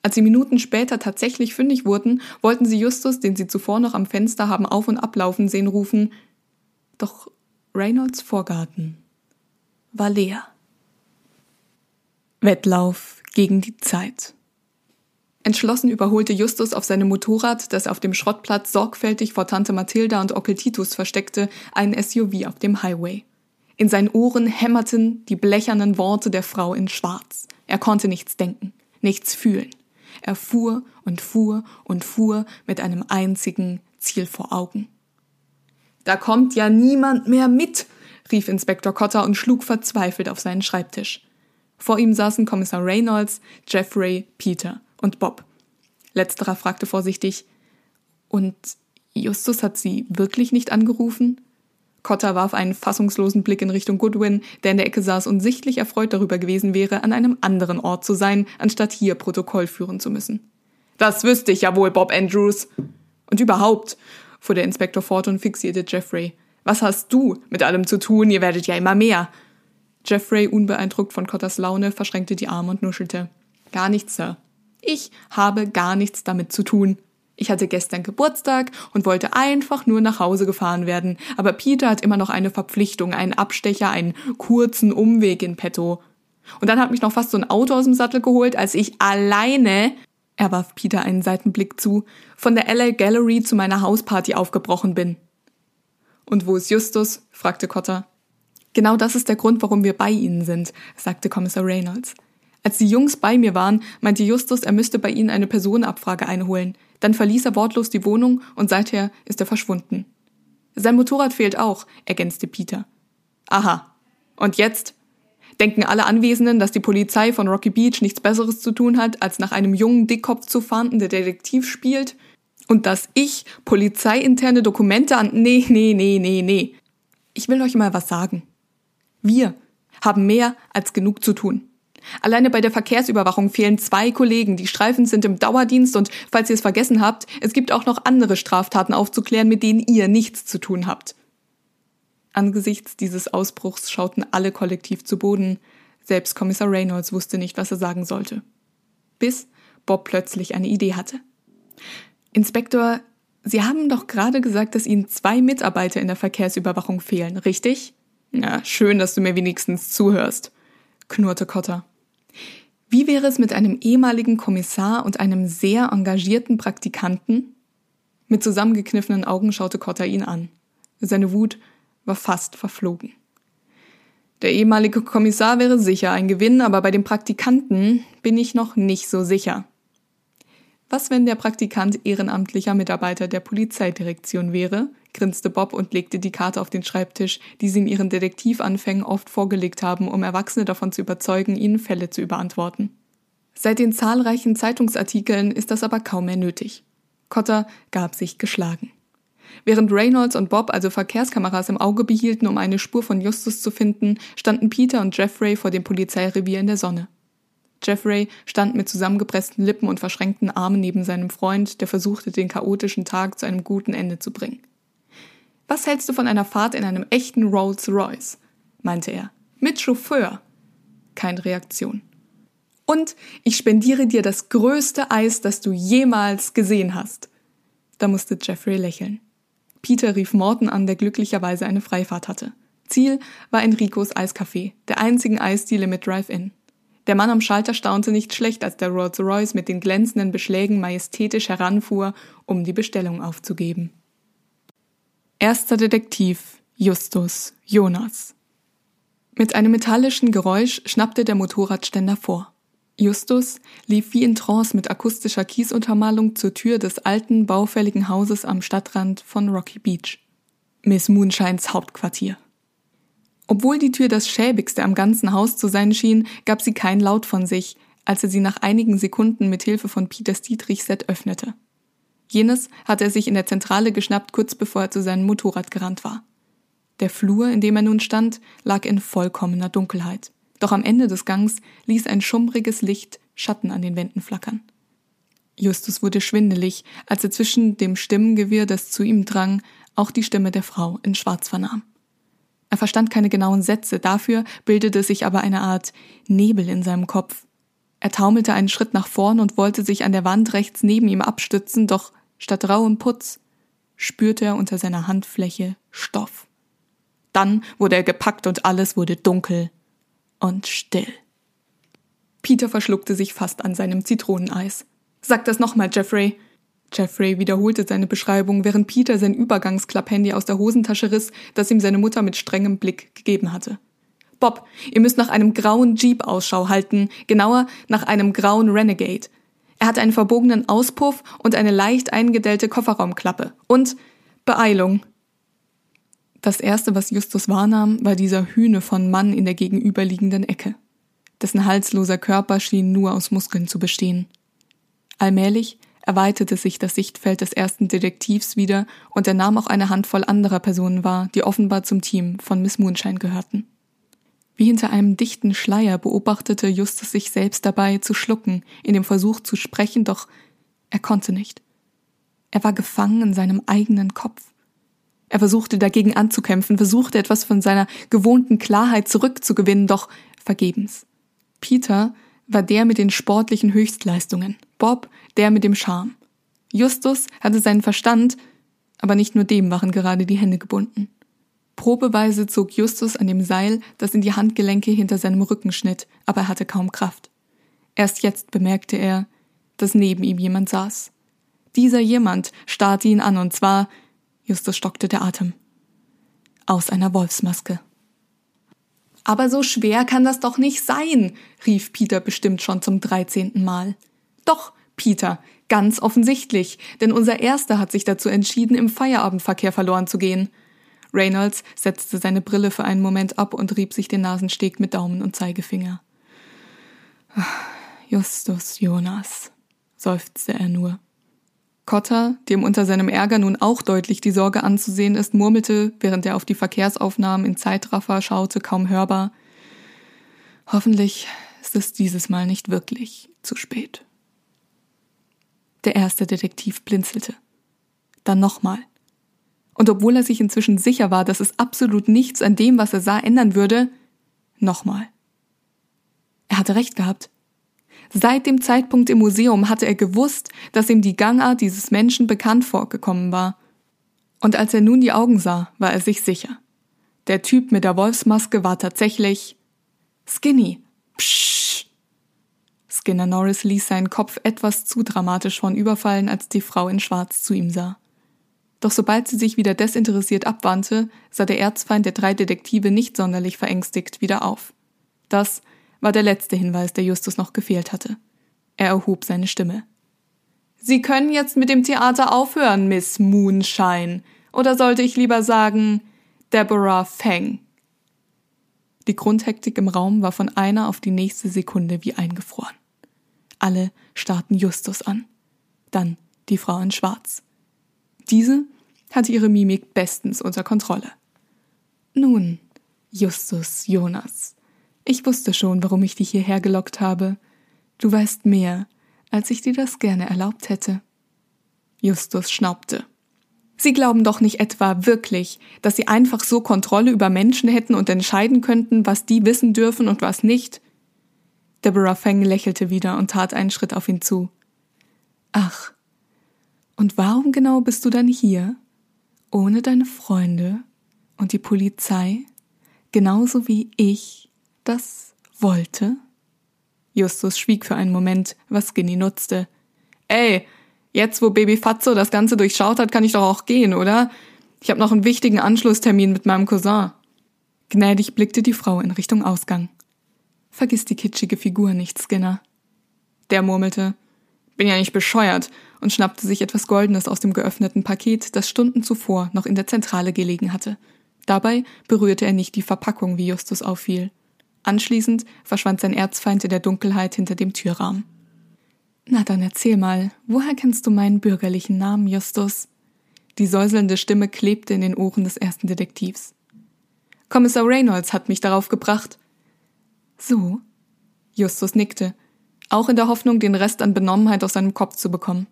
Als sie Minuten später tatsächlich fündig wurden, wollten sie Justus, den sie zuvor noch am Fenster haben auf und ablaufen sehen, rufen. Doch Reynolds Vorgarten war leer. Wettlauf gegen die Zeit. Entschlossen überholte Justus auf seinem Motorrad, das auf dem Schrottplatz sorgfältig vor Tante Mathilda und Onkel Titus versteckte, ein SUV auf dem Highway. In seinen Ohren hämmerten die blechernen Worte der Frau in Schwarz. Er konnte nichts denken, nichts fühlen. Er fuhr und fuhr und fuhr mit einem einzigen Ziel vor Augen. Da kommt ja niemand mehr mit, rief Inspektor Cotter und schlug verzweifelt auf seinen Schreibtisch. Vor ihm saßen Kommissar Reynolds, Jeffrey, Peter und Bob. Letzterer fragte vorsichtig, und Justus hat Sie wirklich nicht angerufen? Cotter warf einen fassungslosen Blick in Richtung Goodwin, der in der Ecke saß und sichtlich erfreut darüber gewesen wäre, an einem anderen Ort zu sein, anstatt hier Protokoll führen zu müssen. Das wüsste ich ja wohl, Bob Andrews. Und überhaupt, fuhr der Inspektor fort und fixierte Jeffrey. Was hast du mit allem zu tun? Ihr werdet ja immer mehr. Jeffrey, unbeeindruckt von Cotters Laune, verschränkte die Arme und nuschelte. Gar nichts, Sir. Ich habe gar nichts damit zu tun. Ich hatte gestern Geburtstag und wollte einfach nur nach Hause gefahren werden, aber Peter hat immer noch eine Verpflichtung, einen Abstecher, einen kurzen Umweg in petto. Und dann hat mich noch fast so ein Auto aus dem Sattel geholt, als ich alleine, er warf Peter einen Seitenblick zu, von der LA Gallery zu meiner Hausparty aufgebrochen bin. Und wo ist Justus? fragte Cotter. Genau das ist der Grund, warum wir bei Ihnen sind, sagte Kommissar Reynolds. Als die Jungs bei mir waren, meinte Justus, er müsste bei ihnen eine Personenabfrage einholen. Dann verließ er wortlos die Wohnung und seither ist er verschwunden. Sein Motorrad fehlt auch, ergänzte Peter. Aha. Und jetzt? Denken alle Anwesenden, dass die Polizei von Rocky Beach nichts Besseres zu tun hat, als nach einem jungen Dickkopf zu fahnden, der Detektiv spielt? Und dass ich polizeiinterne Dokumente an... Nee, nee, nee, nee, nee. Ich will euch mal was sagen. Wir haben mehr als genug zu tun. Alleine bei der Verkehrsüberwachung fehlen zwei Kollegen. Die Streifen sind im Dauerdienst und falls ihr es vergessen habt, es gibt auch noch andere Straftaten aufzuklären, mit denen ihr nichts zu tun habt. Angesichts dieses Ausbruchs schauten alle kollektiv zu Boden. Selbst Kommissar Reynolds wusste nicht, was er sagen sollte. Bis Bob plötzlich eine Idee hatte. Inspektor, Sie haben doch gerade gesagt, dass Ihnen zwei Mitarbeiter in der Verkehrsüberwachung fehlen, richtig? Ja, schön, dass du mir wenigstens zuhörst, knurrte Cotter. Wie wäre es mit einem ehemaligen Kommissar und einem sehr engagierten Praktikanten? Mit zusammengekniffenen Augen schaute Cotta ihn an. Seine Wut war fast verflogen. Der ehemalige Kommissar wäre sicher ein Gewinn, aber bei dem Praktikanten bin ich noch nicht so sicher. Was, wenn der Praktikant ehrenamtlicher Mitarbeiter der Polizeidirektion wäre? grinste Bob und legte die Karte auf den Schreibtisch, die sie in ihren Detektivanfängen oft vorgelegt haben, um Erwachsene davon zu überzeugen, ihnen Fälle zu überantworten. Seit den zahlreichen Zeitungsartikeln ist das aber kaum mehr nötig. Cotter gab sich geschlagen. Während Reynolds und Bob also Verkehrskameras im Auge behielten, um eine Spur von Justus zu finden, standen Peter und Jeffrey vor dem Polizeirevier in der Sonne. Jeffrey stand mit zusammengepressten Lippen und verschränkten Armen neben seinem Freund, der versuchte, den chaotischen Tag zu einem guten Ende zu bringen. Was hältst du von einer Fahrt in einem echten Rolls Royce? meinte er. Mit Chauffeur. Keine Reaktion. Und ich spendiere dir das größte Eis, das du jemals gesehen hast. Da musste Jeffrey lächeln. Peter rief Morton an, der glücklicherweise eine Freifahrt hatte. Ziel war Enricos Eiscafé, der einzigen Eisdiele mit Drive-In. Der Mann am Schalter staunte nicht schlecht, als der Rolls Royce mit den glänzenden Beschlägen majestätisch heranfuhr, um die Bestellung aufzugeben. Erster Detektiv Justus Jonas. Mit einem metallischen Geräusch schnappte der Motorradständer vor. Justus lief wie in Trance mit akustischer Kiesuntermalung zur Tür des alten, baufälligen Hauses am Stadtrand von Rocky Beach. Miss Moonshines Hauptquartier. Obwohl die Tür das schäbigste am ganzen Haus zu sein schien, gab sie kein Laut von sich, als er sie nach einigen Sekunden mit Hilfe von Peters Dietrichset öffnete. Jenes hatte er sich in der Zentrale geschnappt, kurz bevor er zu seinem Motorrad gerannt war. Der Flur, in dem er nun stand, lag in vollkommener Dunkelheit. Doch am Ende des Gangs ließ ein schummriges Licht Schatten an den Wänden flackern. Justus wurde schwindelig, als er zwischen dem Stimmengewirr, das zu ihm drang, auch die Stimme der Frau in Schwarz vernahm. Er verstand keine genauen Sätze, dafür bildete sich aber eine Art Nebel in seinem Kopf, er taumelte einen Schritt nach vorn und wollte sich an der Wand rechts neben ihm abstützen, doch statt rauem Putz spürte er unter seiner Handfläche Stoff. Dann wurde er gepackt und alles wurde dunkel und still. Peter verschluckte sich fast an seinem Zitroneneis. Sag das nochmal, Jeffrey. Jeffrey wiederholte seine Beschreibung, während Peter sein Übergangsklapphandy aus der Hosentasche riss, das ihm seine Mutter mit strengem Blick gegeben hatte. Bob, ihr müsst nach einem grauen Jeep Ausschau halten, genauer nach einem grauen Renegade. Er hat einen verbogenen Auspuff und eine leicht eingedellte Kofferraumklappe. Und Beeilung. Das erste, was Justus wahrnahm, war dieser Hühne von Mann in der gegenüberliegenden Ecke. Dessen halsloser Körper schien nur aus Muskeln zu bestehen. Allmählich erweiterte sich das Sichtfeld des ersten Detektivs wieder und er nahm auch eine Handvoll anderer Personen wahr, die offenbar zum Team von Miss Moonshine gehörten. Wie hinter einem dichten Schleier beobachtete Justus sich selbst dabei zu schlucken, in dem Versuch zu sprechen, doch er konnte nicht. Er war gefangen in seinem eigenen Kopf. Er versuchte dagegen anzukämpfen, versuchte etwas von seiner gewohnten Klarheit zurückzugewinnen, doch vergebens. Peter war der mit den sportlichen Höchstleistungen, Bob der mit dem Charme. Justus hatte seinen Verstand, aber nicht nur dem waren gerade die Hände gebunden. Probeweise zog Justus an dem Seil, das in die Handgelenke hinter seinem Rücken schnitt, aber er hatte kaum Kraft. Erst jetzt bemerkte er, dass neben ihm jemand saß. Dieser jemand starrte ihn an, und zwar, Justus stockte der Atem, aus einer Wolfsmaske. Aber so schwer kann das doch nicht sein, rief Peter bestimmt schon zum dreizehnten Mal. Doch, Peter, ganz offensichtlich, denn unser Erster hat sich dazu entschieden, im Feierabendverkehr verloren zu gehen. Reynolds setzte seine Brille für einen Moment ab und rieb sich den Nasensteg mit Daumen und Zeigefinger. Justus Jonas, seufzte er nur. Cotter, dem unter seinem Ärger nun auch deutlich die Sorge anzusehen ist, murmelte, während er auf die Verkehrsaufnahmen in Zeitraffer schaute, kaum hörbar. Hoffentlich ist es dieses Mal nicht wirklich zu spät. Der erste Detektiv blinzelte. Dann nochmal. Und obwohl er sich inzwischen sicher war, dass es absolut nichts an dem, was er sah, ändern würde, nochmal. Er hatte recht gehabt. Seit dem Zeitpunkt im Museum hatte er gewusst, dass ihm die Gangart dieses Menschen bekannt vorgekommen war. Und als er nun die Augen sah, war er sich sicher. Der Typ mit der Wolfsmaske war tatsächlich Skinny. Psch. Skinner Norris ließ seinen Kopf etwas zu dramatisch von überfallen, als die Frau in Schwarz zu ihm sah. Doch sobald sie sich wieder desinteressiert abwandte, sah der Erzfeind der drei Detektive nicht sonderlich verängstigt wieder auf. Das war der letzte Hinweis, der Justus noch gefehlt hatte. Er erhob seine Stimme. Sie können jetzt mit dem Theater aufhören, Miss Moonshine. Oder sollte ich lieber sagen, Deborah Feng? Die Grundhektik im Raum war von einer auf die nächste Sekunde wie eingefroren. Alle starrten Justus an. Dann die Frau in Schwarz. Diese hatte ihre Mimik bestens unter Kontrolle. Nun, Justus Jonas, ich wusste schon, warum ich dich hierher gelockt habe. Du weißt mehr, als ich dir das gerne erlaubt hätte. Justus schnaubte. Sie glauben doch nicht etwa wirklich, dass Sie einfach so Kontrolle über Menschen hätten und entscheiden könnten, was die wissen dürfen und was nicht? Deborah Feng lächelte wieder und tat einen Schritt auf ihn zu. Ach, und warum genau bist du dann hier? Ohne deine Freunde und die Polizei? Genauso wie ich das wollte? Justus schwieg für einen Moment, was Skinny nutzte. Ey, jetzt wo Baby Fatzo das Ganze durchschaut hat, kann ich doch auch gehen, oder? Ich habe noch einen wichtigen Anschlusstermin mit meinem Cousin. Gnädig blickte die Frau in Richtung Ausgang. Vergiss die kitschige Figur nicht, Skinner. Der murmelte, bin ja nicht bescheuert, und schnappte sich etwas Goldenes aus dem geöffneten Paket, das Stunden zuvor noch in der Zentrale gelegen hatte. Dabei berührte er nicht die Verpackung, wie Justus auffiel. Anschließend verschwand sein Erzfeind in der Dunkelheit hinter dem Türrahmen. Na dann erzähl mal, woher kennst du meinen bürgerlichen Namen, Justus? Die säuselnde Stimme klebte in den Ohren des ersten Detektivs. Kommissar Reynolds hat mich darauf gebracht. So? Justus nickte, auch in der Hoffnung, den Rest an Benommenheit aus seinem Kopf zu bekommen.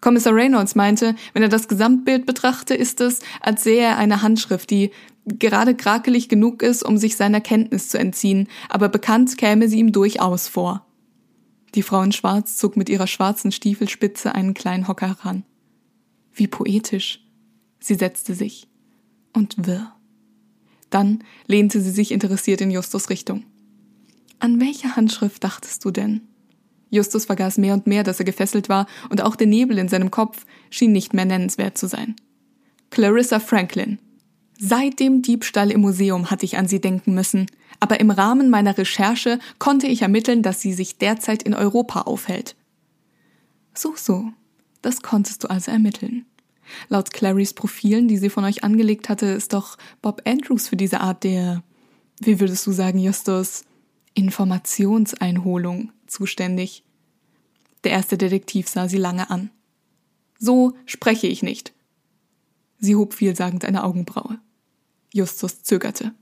Kommissar Reynolds meinte, wenn er das Gesamtbild betrachte, ist es, als sähe er eine Handschrift, die gerade krakelig genug ist, um sich seiner Kenntnis zu entziehen, aber bekannt käme sie ihm durchaus vor. Die Frau in Schwarz zog mit ihrer schwarzen Stiefelspitze einen kleinen Hocker heran. Wie poetisch. Sie setzte sich. Und wirr. Dann lehnte sie sich interessiert in Justus Richtung. An welche Handschrift dachtest du denn? Justus vergaß mehr und mehr, dass er gefesselt war, und auch der Nebel in seinem Kopf schien nicht mehr nennenswert zu sein. Clarissa Franklin. Seit dem Diebstahl im Museum hatte ich an sie denken müssen, aber im Rahmen meiner Recherche konnte ich ermitteln, dass sie sich derzeit in Europa aufhält. So, so. Das konntest du also ermitteln. Laut Clarys Profilen, die sie von euch angelegt hatte, ist doch Bob Andrews für diese Art der, wie würdest du sagen, Justus, Informationseinholung zuständig. Der erste Detektiv sah sie lange an. So spreche ich nicht. Sie hob vielsagend eine Augenbraue. Justus zögerte.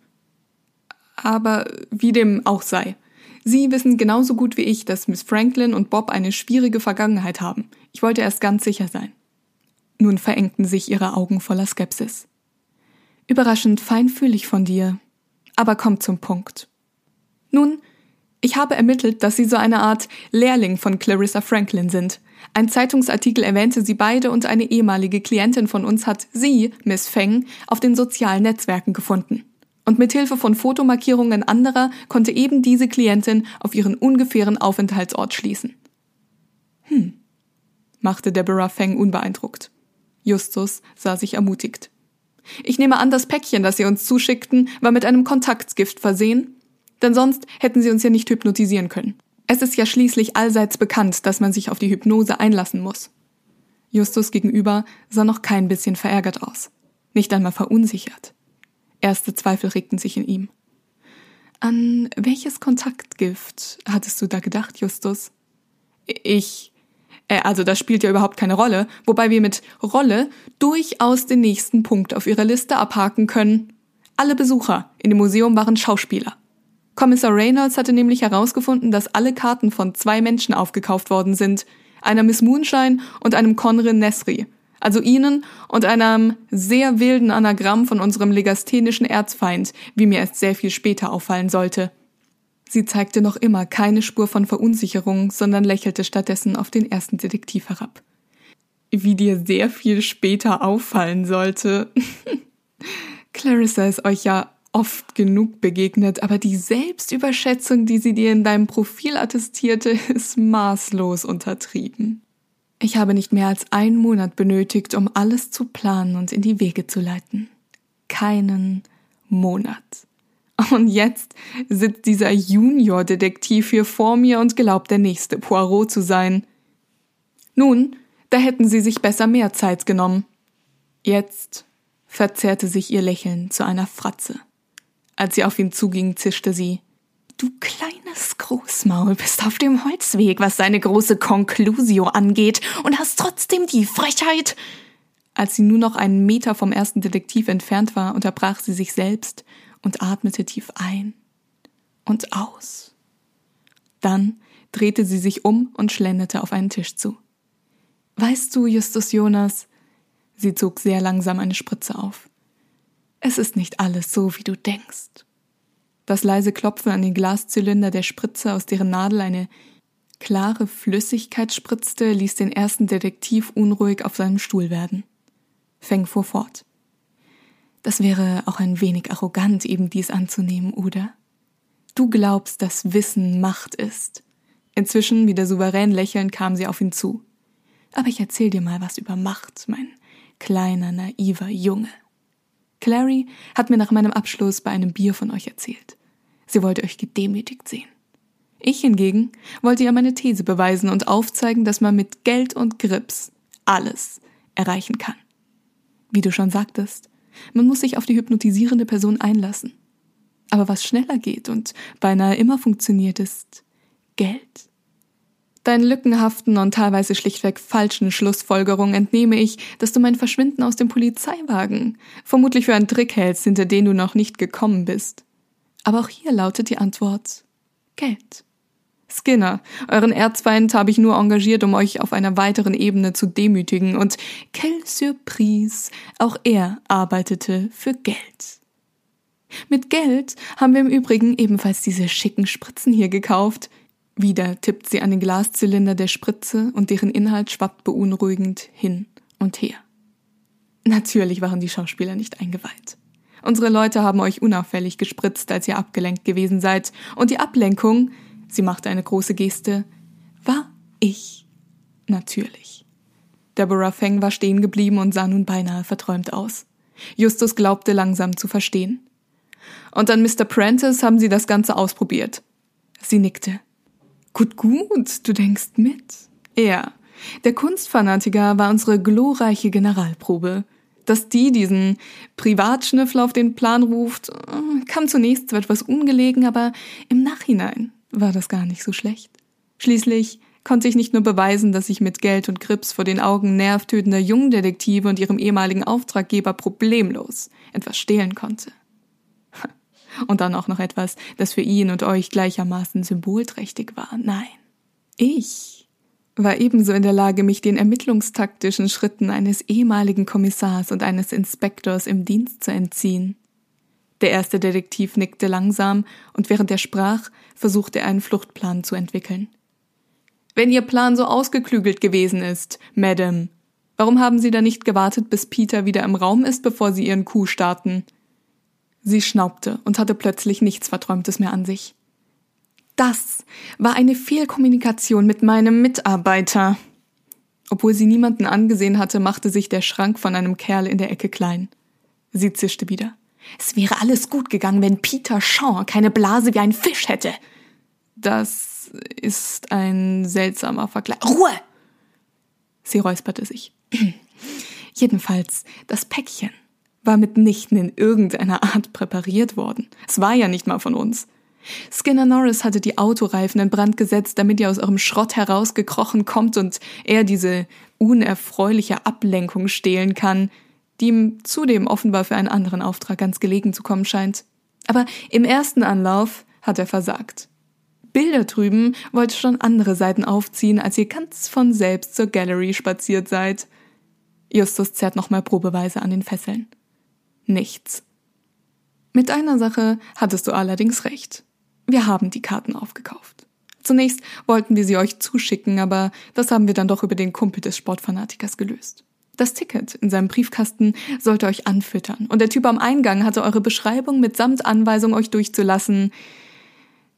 Aber wie dem auch sei. Sie wissen genauso gut wie ich, dass Miss Franklin und Bob eine schwierige Vergangenheit haben. Ich wollte erst ganz sicher sein. Nun verengten sich ihre Augen voller Skepsis. Überraschend feinfühlig von dir, aber komm zum Punkt. Nun, ich habe ermittelt, dass Sie so eine Art Lehrling von Clarissa Franklin sind. Ein Zeitungsartikel erwähnte Sie beide und eine ehemalige Klientin von uns hat Sie, Miss Feng, auf den sozialen Netzwerken gefunden. Und mit Hilfe von Fotomarkierungen anderer konnte eben diese Klientin auf ihren ungefähren Aufenthaltsort schließen. Hm, machte Deborah Feng unbeeindruckt. Justus sah sich ermutigt. Ich nehme an, das Päckchen, das Sie uns zuschickten, war mit einem Kontaktgift versehen? Denn sonst hätten Sie uns ja nicht hypnotisieren können. Es ist ja schließlich allseits bekannt, dass man sich auf die Hypnose einlassen muss. Justus gegenüber sah noch kein bisschen verärgert aus. Nicht einmal verunsichert. Erste Zweifel regten sich in ihm. An welches Kontaktgift hattest du da gedacht, Justus? Ich äh, also das spielt ja überhaupt keine Rolle, wobei wir mit Rolle durchaus den nächsten Punkt auf ihrer Liste abhaken können. Alle Besucher in dem Museum waren Schauspieler. Kommissar Reynolds hatte nämlich herausgefunden, dass alle Karten von zwei Menschen aufgekauft worden sind, einer Miss Moonshine und einem Conrin Nesri, also ihnen und einem sehr wilden Anagramm von unserem legasthenischen Erzfeind, wie mir erst sehr viel später auffallen sollte. Sie zeigte noch immer keine Spur von Verunsicherung, sondern lächelte stattdessen auf den ersten Detektiv herab. Wie dir sehr viel später auffallen sollte. Clarissa ist euch ja oft genug begegnet, aber die Selbstüberschätzung, die sie dir in deinem Profil attestierte, ist maßlos untertrieben. Ich habe nicht mehr als einen Monat benötigt, um alles zu planen und in die Wege zu leiten. Keinen Monat. Und jetzt sitzt dieser Junior-Detektiv hier vor mir und glaubt, der nächste Poirot zu sein. Nun, da hätten sie sich besser mehr Zeit genommen. Jetzt verzerrte sich ihr Lächeln zu einer Fratze. Als sie auf ihn zuging, zischte sie. Du kleines Großmaul bist auf dem Holzweg, was seine große Conclusio angeht, und hast trotzdem die Frechheit. Als sie nur noch einen Meter vom ersten Detektiv entfernt war, unterbrach sie sich selbst und atmete tief ein und aus. Dann drehte sie sich um und schlenderte auf einen Tisch zu. Weißt du, Justus Jonas, sie zog sehr langsam eine Spritze auf. Es ist nicht alles so, wie du denkst. Das leise Klopfen an den Glaszylinder der Spritze, aus deren Nadel eine klare Flüssigkeit spritzte, ließ den ersten Detektiv unruhig auf seinem Stuhl werden. Feng fuhr fort. Das wäre auch ein wenig arrogant, eben dies anzunehmen, oder? Du glaubst, dass Wissen Macht ist. Inzwischen, wieder souverän lächelnd, kam sie auf ihn zu. Aber ich erzähl dir mal was über Macht, mein kleiner, naiver Junge. Clary hat mir nach meinem Abschluss bei einem Bier von euch erzählt. Sie wollte euch gedemütigt sehen. Ich hingegen wollte ihr meine These beweisen und aufzeigen, dass man mit Geld und Grips alles erreichen kann. Wie du schon sagtest, man muss sich auf die hypnotisierende Person einlassen. Aber was schneller geht und beinahe immer funktioniert, ist Geld. Deinen lückenhaften und teilweise schlichtweg falschen Schlussfolgerungen entnehme ich, dass du mein Verschwinden aus dem Polizeiwagen vermutlich für einen Trick hältst, hinter den du noch nicht gekommen bist. Aber auch hier lautet die Antwort Geld. Skinner, euren Erzfeind habe ich nur engagiert, um euch auf einer weiteren Ebene zu demütigen, und quelle surprise, auch er arbeitete für Geld. Mit Geld haben wir im Übrigen ebenfalls diese schicken Spritzen hier gekauft. Wieder tippt sie an den Glaszylinder der Spritze und deren Inhalt schwappt beunruhigend hin und her. Natürlich waren die Schauspieler nicht eingeweiht. Unsere Leute haben euch unauffällig gespritzt, als ihr abgelenkt gewesen seid, und die Ablenkung sie machte eine große Geste, war ich. Natürlich. Deborah Feng war stehen geblieben und sah nun beinahe verträumt aus. Justus glaubte langsam zu verstehen. Und an Mr. Prentice haben sie das Ganze ausprobiert. Sie nickte. Gut, gut, du denkst mit. Ja, der Kunstfanatiker war unsere glorreiche Generalprobe. Dass die diesen Privatschnüffler auf den Plan ruft, kam zunächst zwar etwas ungelegen, aber im Nachhinein war das gar nicht so schlecht. Schließlich konnte ich nicht nur beweisen, dass ich mit Geld und Grips vor den Augen nervtötender Jungdetektive und ihrem ehemaligen Auftraggeber problemlos etwas stehlen konnte. Und dann auch noch etwas, das für ihn und euch gleichermaßen symbolträchtig war. Nein, ich war ebenso in der Lage, mich den ermittlungstaktischen Schritten eines ehemaligen Kommissars und eines Inspektors im Dienst zu entziehen. Der erste Detektiv nickte langsam und während er sprach, versuchte er einen Fluchtplan zu entwickeln. Wenn Ihr Plan so ausgeklügelt gewesen ist, Madame, warum haben Sie da nicht gewartet, bis Peter wieder im Raum ist, bevor Sie Ihren Coup starten? Sie schnaubte und hatte plötzlich nichts Verträumtes mehr an sich. Das war eine Fehlkommunikation mit meinem Mitarbeiter. Obwohl sie niemanden angesehen hatte, machte sich der Schrank von einem Kerl in der Ecke klein. Sie zischte wieder. Es wäre alles gut gegangen, wenn Peter Shaw keine Blase wie ein Fisch hätte. Das ist ein seltsamer Vergleich. Ruhe! Sie räusperte sich. Jedenfalls, das Päckchen war mitnichten in irgendeiner Art präpariert worden. Es war ja nicht mal von uns. Skinner Norris hatte die Autoreifen in Brand gesetzt, damit ihr aus eurem Schrott herausgekrochen kommt und er diese unerfreuliche Ablenkung stehlen kann, die ihm zudem offenbar für einen anderen Auftrag ganz gelegen zu kommen scheint. Aber im ersten Anlauf hat er versagt. Bilder drüben wollte schon andere Seiten aufziehen, als ihr ganz von selbst zur Gallery spaziert seid. Justus zerrt nochmal probeweise an den Fesseln. Nichts. Mit einer Sache hattest du allerdings recht. Wir haben die Karten aufgekauft. Zunächst wollten wir sie euch zuschicken, aber das haben wir dann doch über den Kumpel des Sportfanatikers gelöst. Das Ticket in seinem Briefkasten sollte euch anfüttern und der Typ am Eingang hatte eure Beschreibung mitsamt Anweisung euch durchzulassen.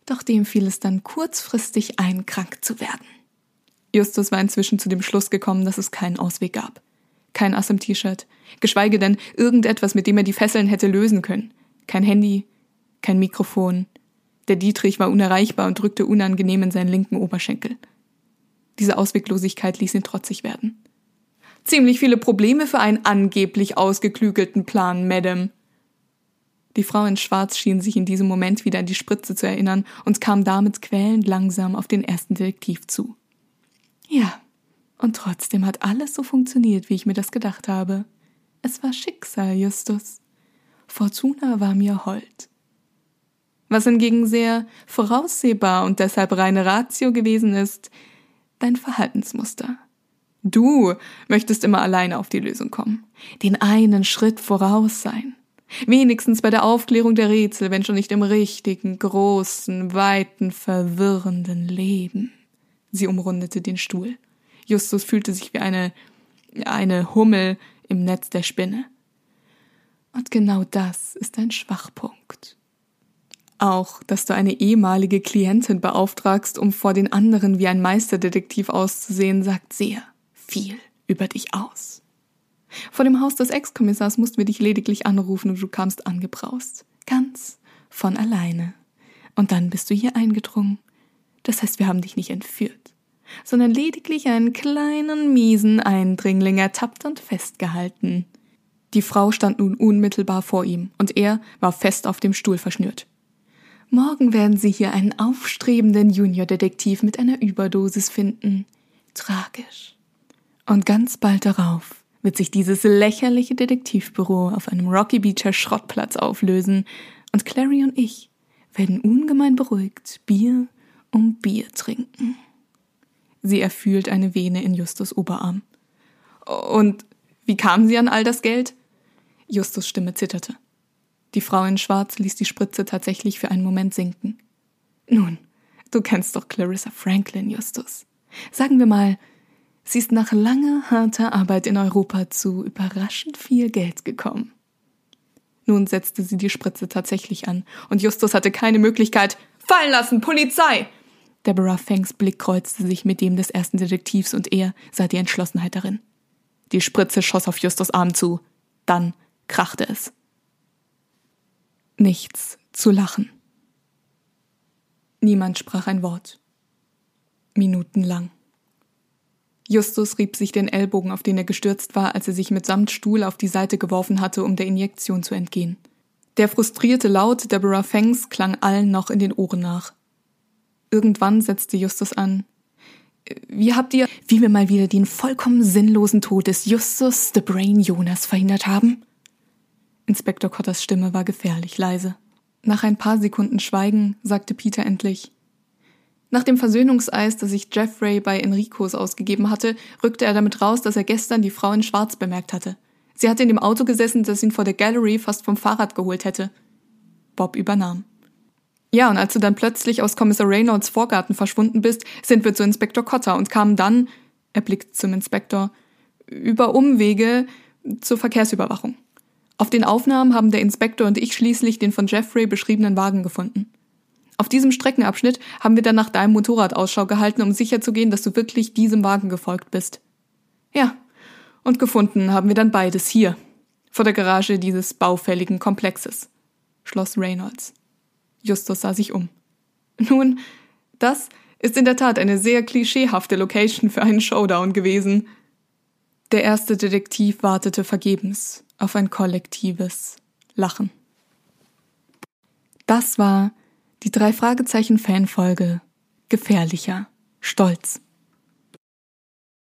Doch dem fiel es dann kurzfristig ein, krank zu werden. Justus war inzwischen zu dem Schluss gekommen, dass es keinen Ausweg gab. Kein Ass im T-Shirt, geschweige denn irgendetwas, mit dem er die Fesseln hätte lösen können. Kein Handy, kein Mikrofon, der Dietrich war unerreichbar und drückte unangenehm in seinen linken Oberschenkel. Diese Ausweglosigkeit ließ ihn trotzig werden. Ziemlich viele Probleme für einen angeblich ausgeklügelten Plan, Madame. Die Frau in Schwarz schien sich in diesem Moment wieder an die Spritze zu erinnern und kam damit quälend langsam auf den ersten Detektiv zu. Ja, und trotzdem hat alles so funktioniert, wie ich mir das gedacht habe. Es war Schicksal, Justus. Fortuna war mir hold was hingegen sehr voraussehbar und deshalb reine Ratio gewesen ist, dein Verhaltensmuster. Du möchtest immer alleine auf die Lösung kommen, den einen Schritt voraus sein. Wenigstens bei der Aufklärung der Rätsel, wenn schon nicht im richtigen, großen, weiten, verwirrenden Leben. Sie umrundete den Stuhl. Justus fühlte sich wie eine, eine Hummel im Netz der Spinne. Und genau das ist ein Schwachpunkt. Auch, dass du eine ehemalige Klientin beauftragst, um vor den anderen wie ein Meisterdetektiv auszusehen, sagt sehr viel über dich aus. Vor dem Haus des Ex-Kommissars mussten wir dich lediglich anrufen und du kamst angebraust. Ganz von alleine. Und dann bist du hier eingedrungen. Das heißt, wir haben dich nicht entführt, sondern lediglich einen kleinen, miesen Eindringling ertappt und festgehalten. Die Frau stand nun unmittelbar vor ihm, und er war fest auf dem Stuhl verschnürt. Morgen werden Sie hier einen aufstrebenden Juniordetektiv mit einer Überdosis finden. Tragisch. Und ganz bald darauf wird sich dieses lächerliche Detektivbüro auf einem Rocky Beacher Schrottplatz auflösen und Clary und ich werden ungemein beruhigt Bier um Bier trinken. Sie erfühlt eine Vene in Justus Oberarm. Und wie kamen Sie an all das Geld? Justus Stimme zitterte. Die Frau in Schwarz ließ die Spritze tatsächlich für einen Moment sinken. Nun, du kennst doch Clarissa Franklin, Justus. Sagen wir mal, sie ist nach langer, harter Arbeit in Europa zu überraschend viel Geld gekommen. Nun setzte sie die Spritze tatsächlich an, und Justus hatte keine Möglichkeit. Fallen lassen, Polizei! Deborah Fangs Blick kreuzte sich mit dem des ersten Detektivs und er sah die Entschlossenheit darin. Die Spritze schoss auf Justus Arm zu. Dann krachte es nichts zu lachen. Niemand sprach ein Wort. Minutenlang. Justus rieb sich den Ellbogen, auf den er gestürzt war, als er sich mitsamt Stuhl auf die Seite geworfen hatte, um der Injektion zu entgehen. Der frustrierte Laut Deborah Fangs klang allen noch in den Ohren nach. Irgendwann setzte Justus an. Wie habt ihr, wie wir mal wieder den vollkommen sinnlosen Tod des Justus the Brain Jonas verhindert haben? Inspektor Cotters Stimme war gefährlich leise. Nach ein paar Sekunden Schweigen sagte Peter endlich Nach dem Versöhnungseis, das sich Jeffrey bei Enricos ausgegeben hatte, rückte er damit raus, dass er gestern die Frau in Schwarz bemerkt hatte. Sie hatte in dem Auto gesessen, das ihn vor der Gallery fast vom Fahrrad geholt hätte. Bob übernahm. Ja, und als du dann plötzlich aus Kommissar Reynolds Vorgarten verschwunden bist, sind wir zu Inspektor Cotter und kamen dann, er blickt zum Inspektor, über Umwege zur Verkehrsüberwachung. Auf den Aufnahmen haben der Inspektor und ich schließlich den von Jeffrey beschriebenen Wagen gefunden. Auf diesem Streckenabschnitt haben wir dann nach deinem Motorrad Ausschau gehalten, um sicherzugehen, dass du wirklich diesem Wagen gefolgt bist. Ja, und gefunden haben wir dann beides hier, vor der Garage dieses baufälligen Komplexes, schloss Reynolds. Justus sah sich um. Nun, das ist in der Tat eine sehr klischeehafte Location für einen Showdown gewesen. Der erste Detektiv wartete vergebens auf ein kollektives Lachen. Das war die drei Fragezeichen Fanfolge Gefährlicher Stolz.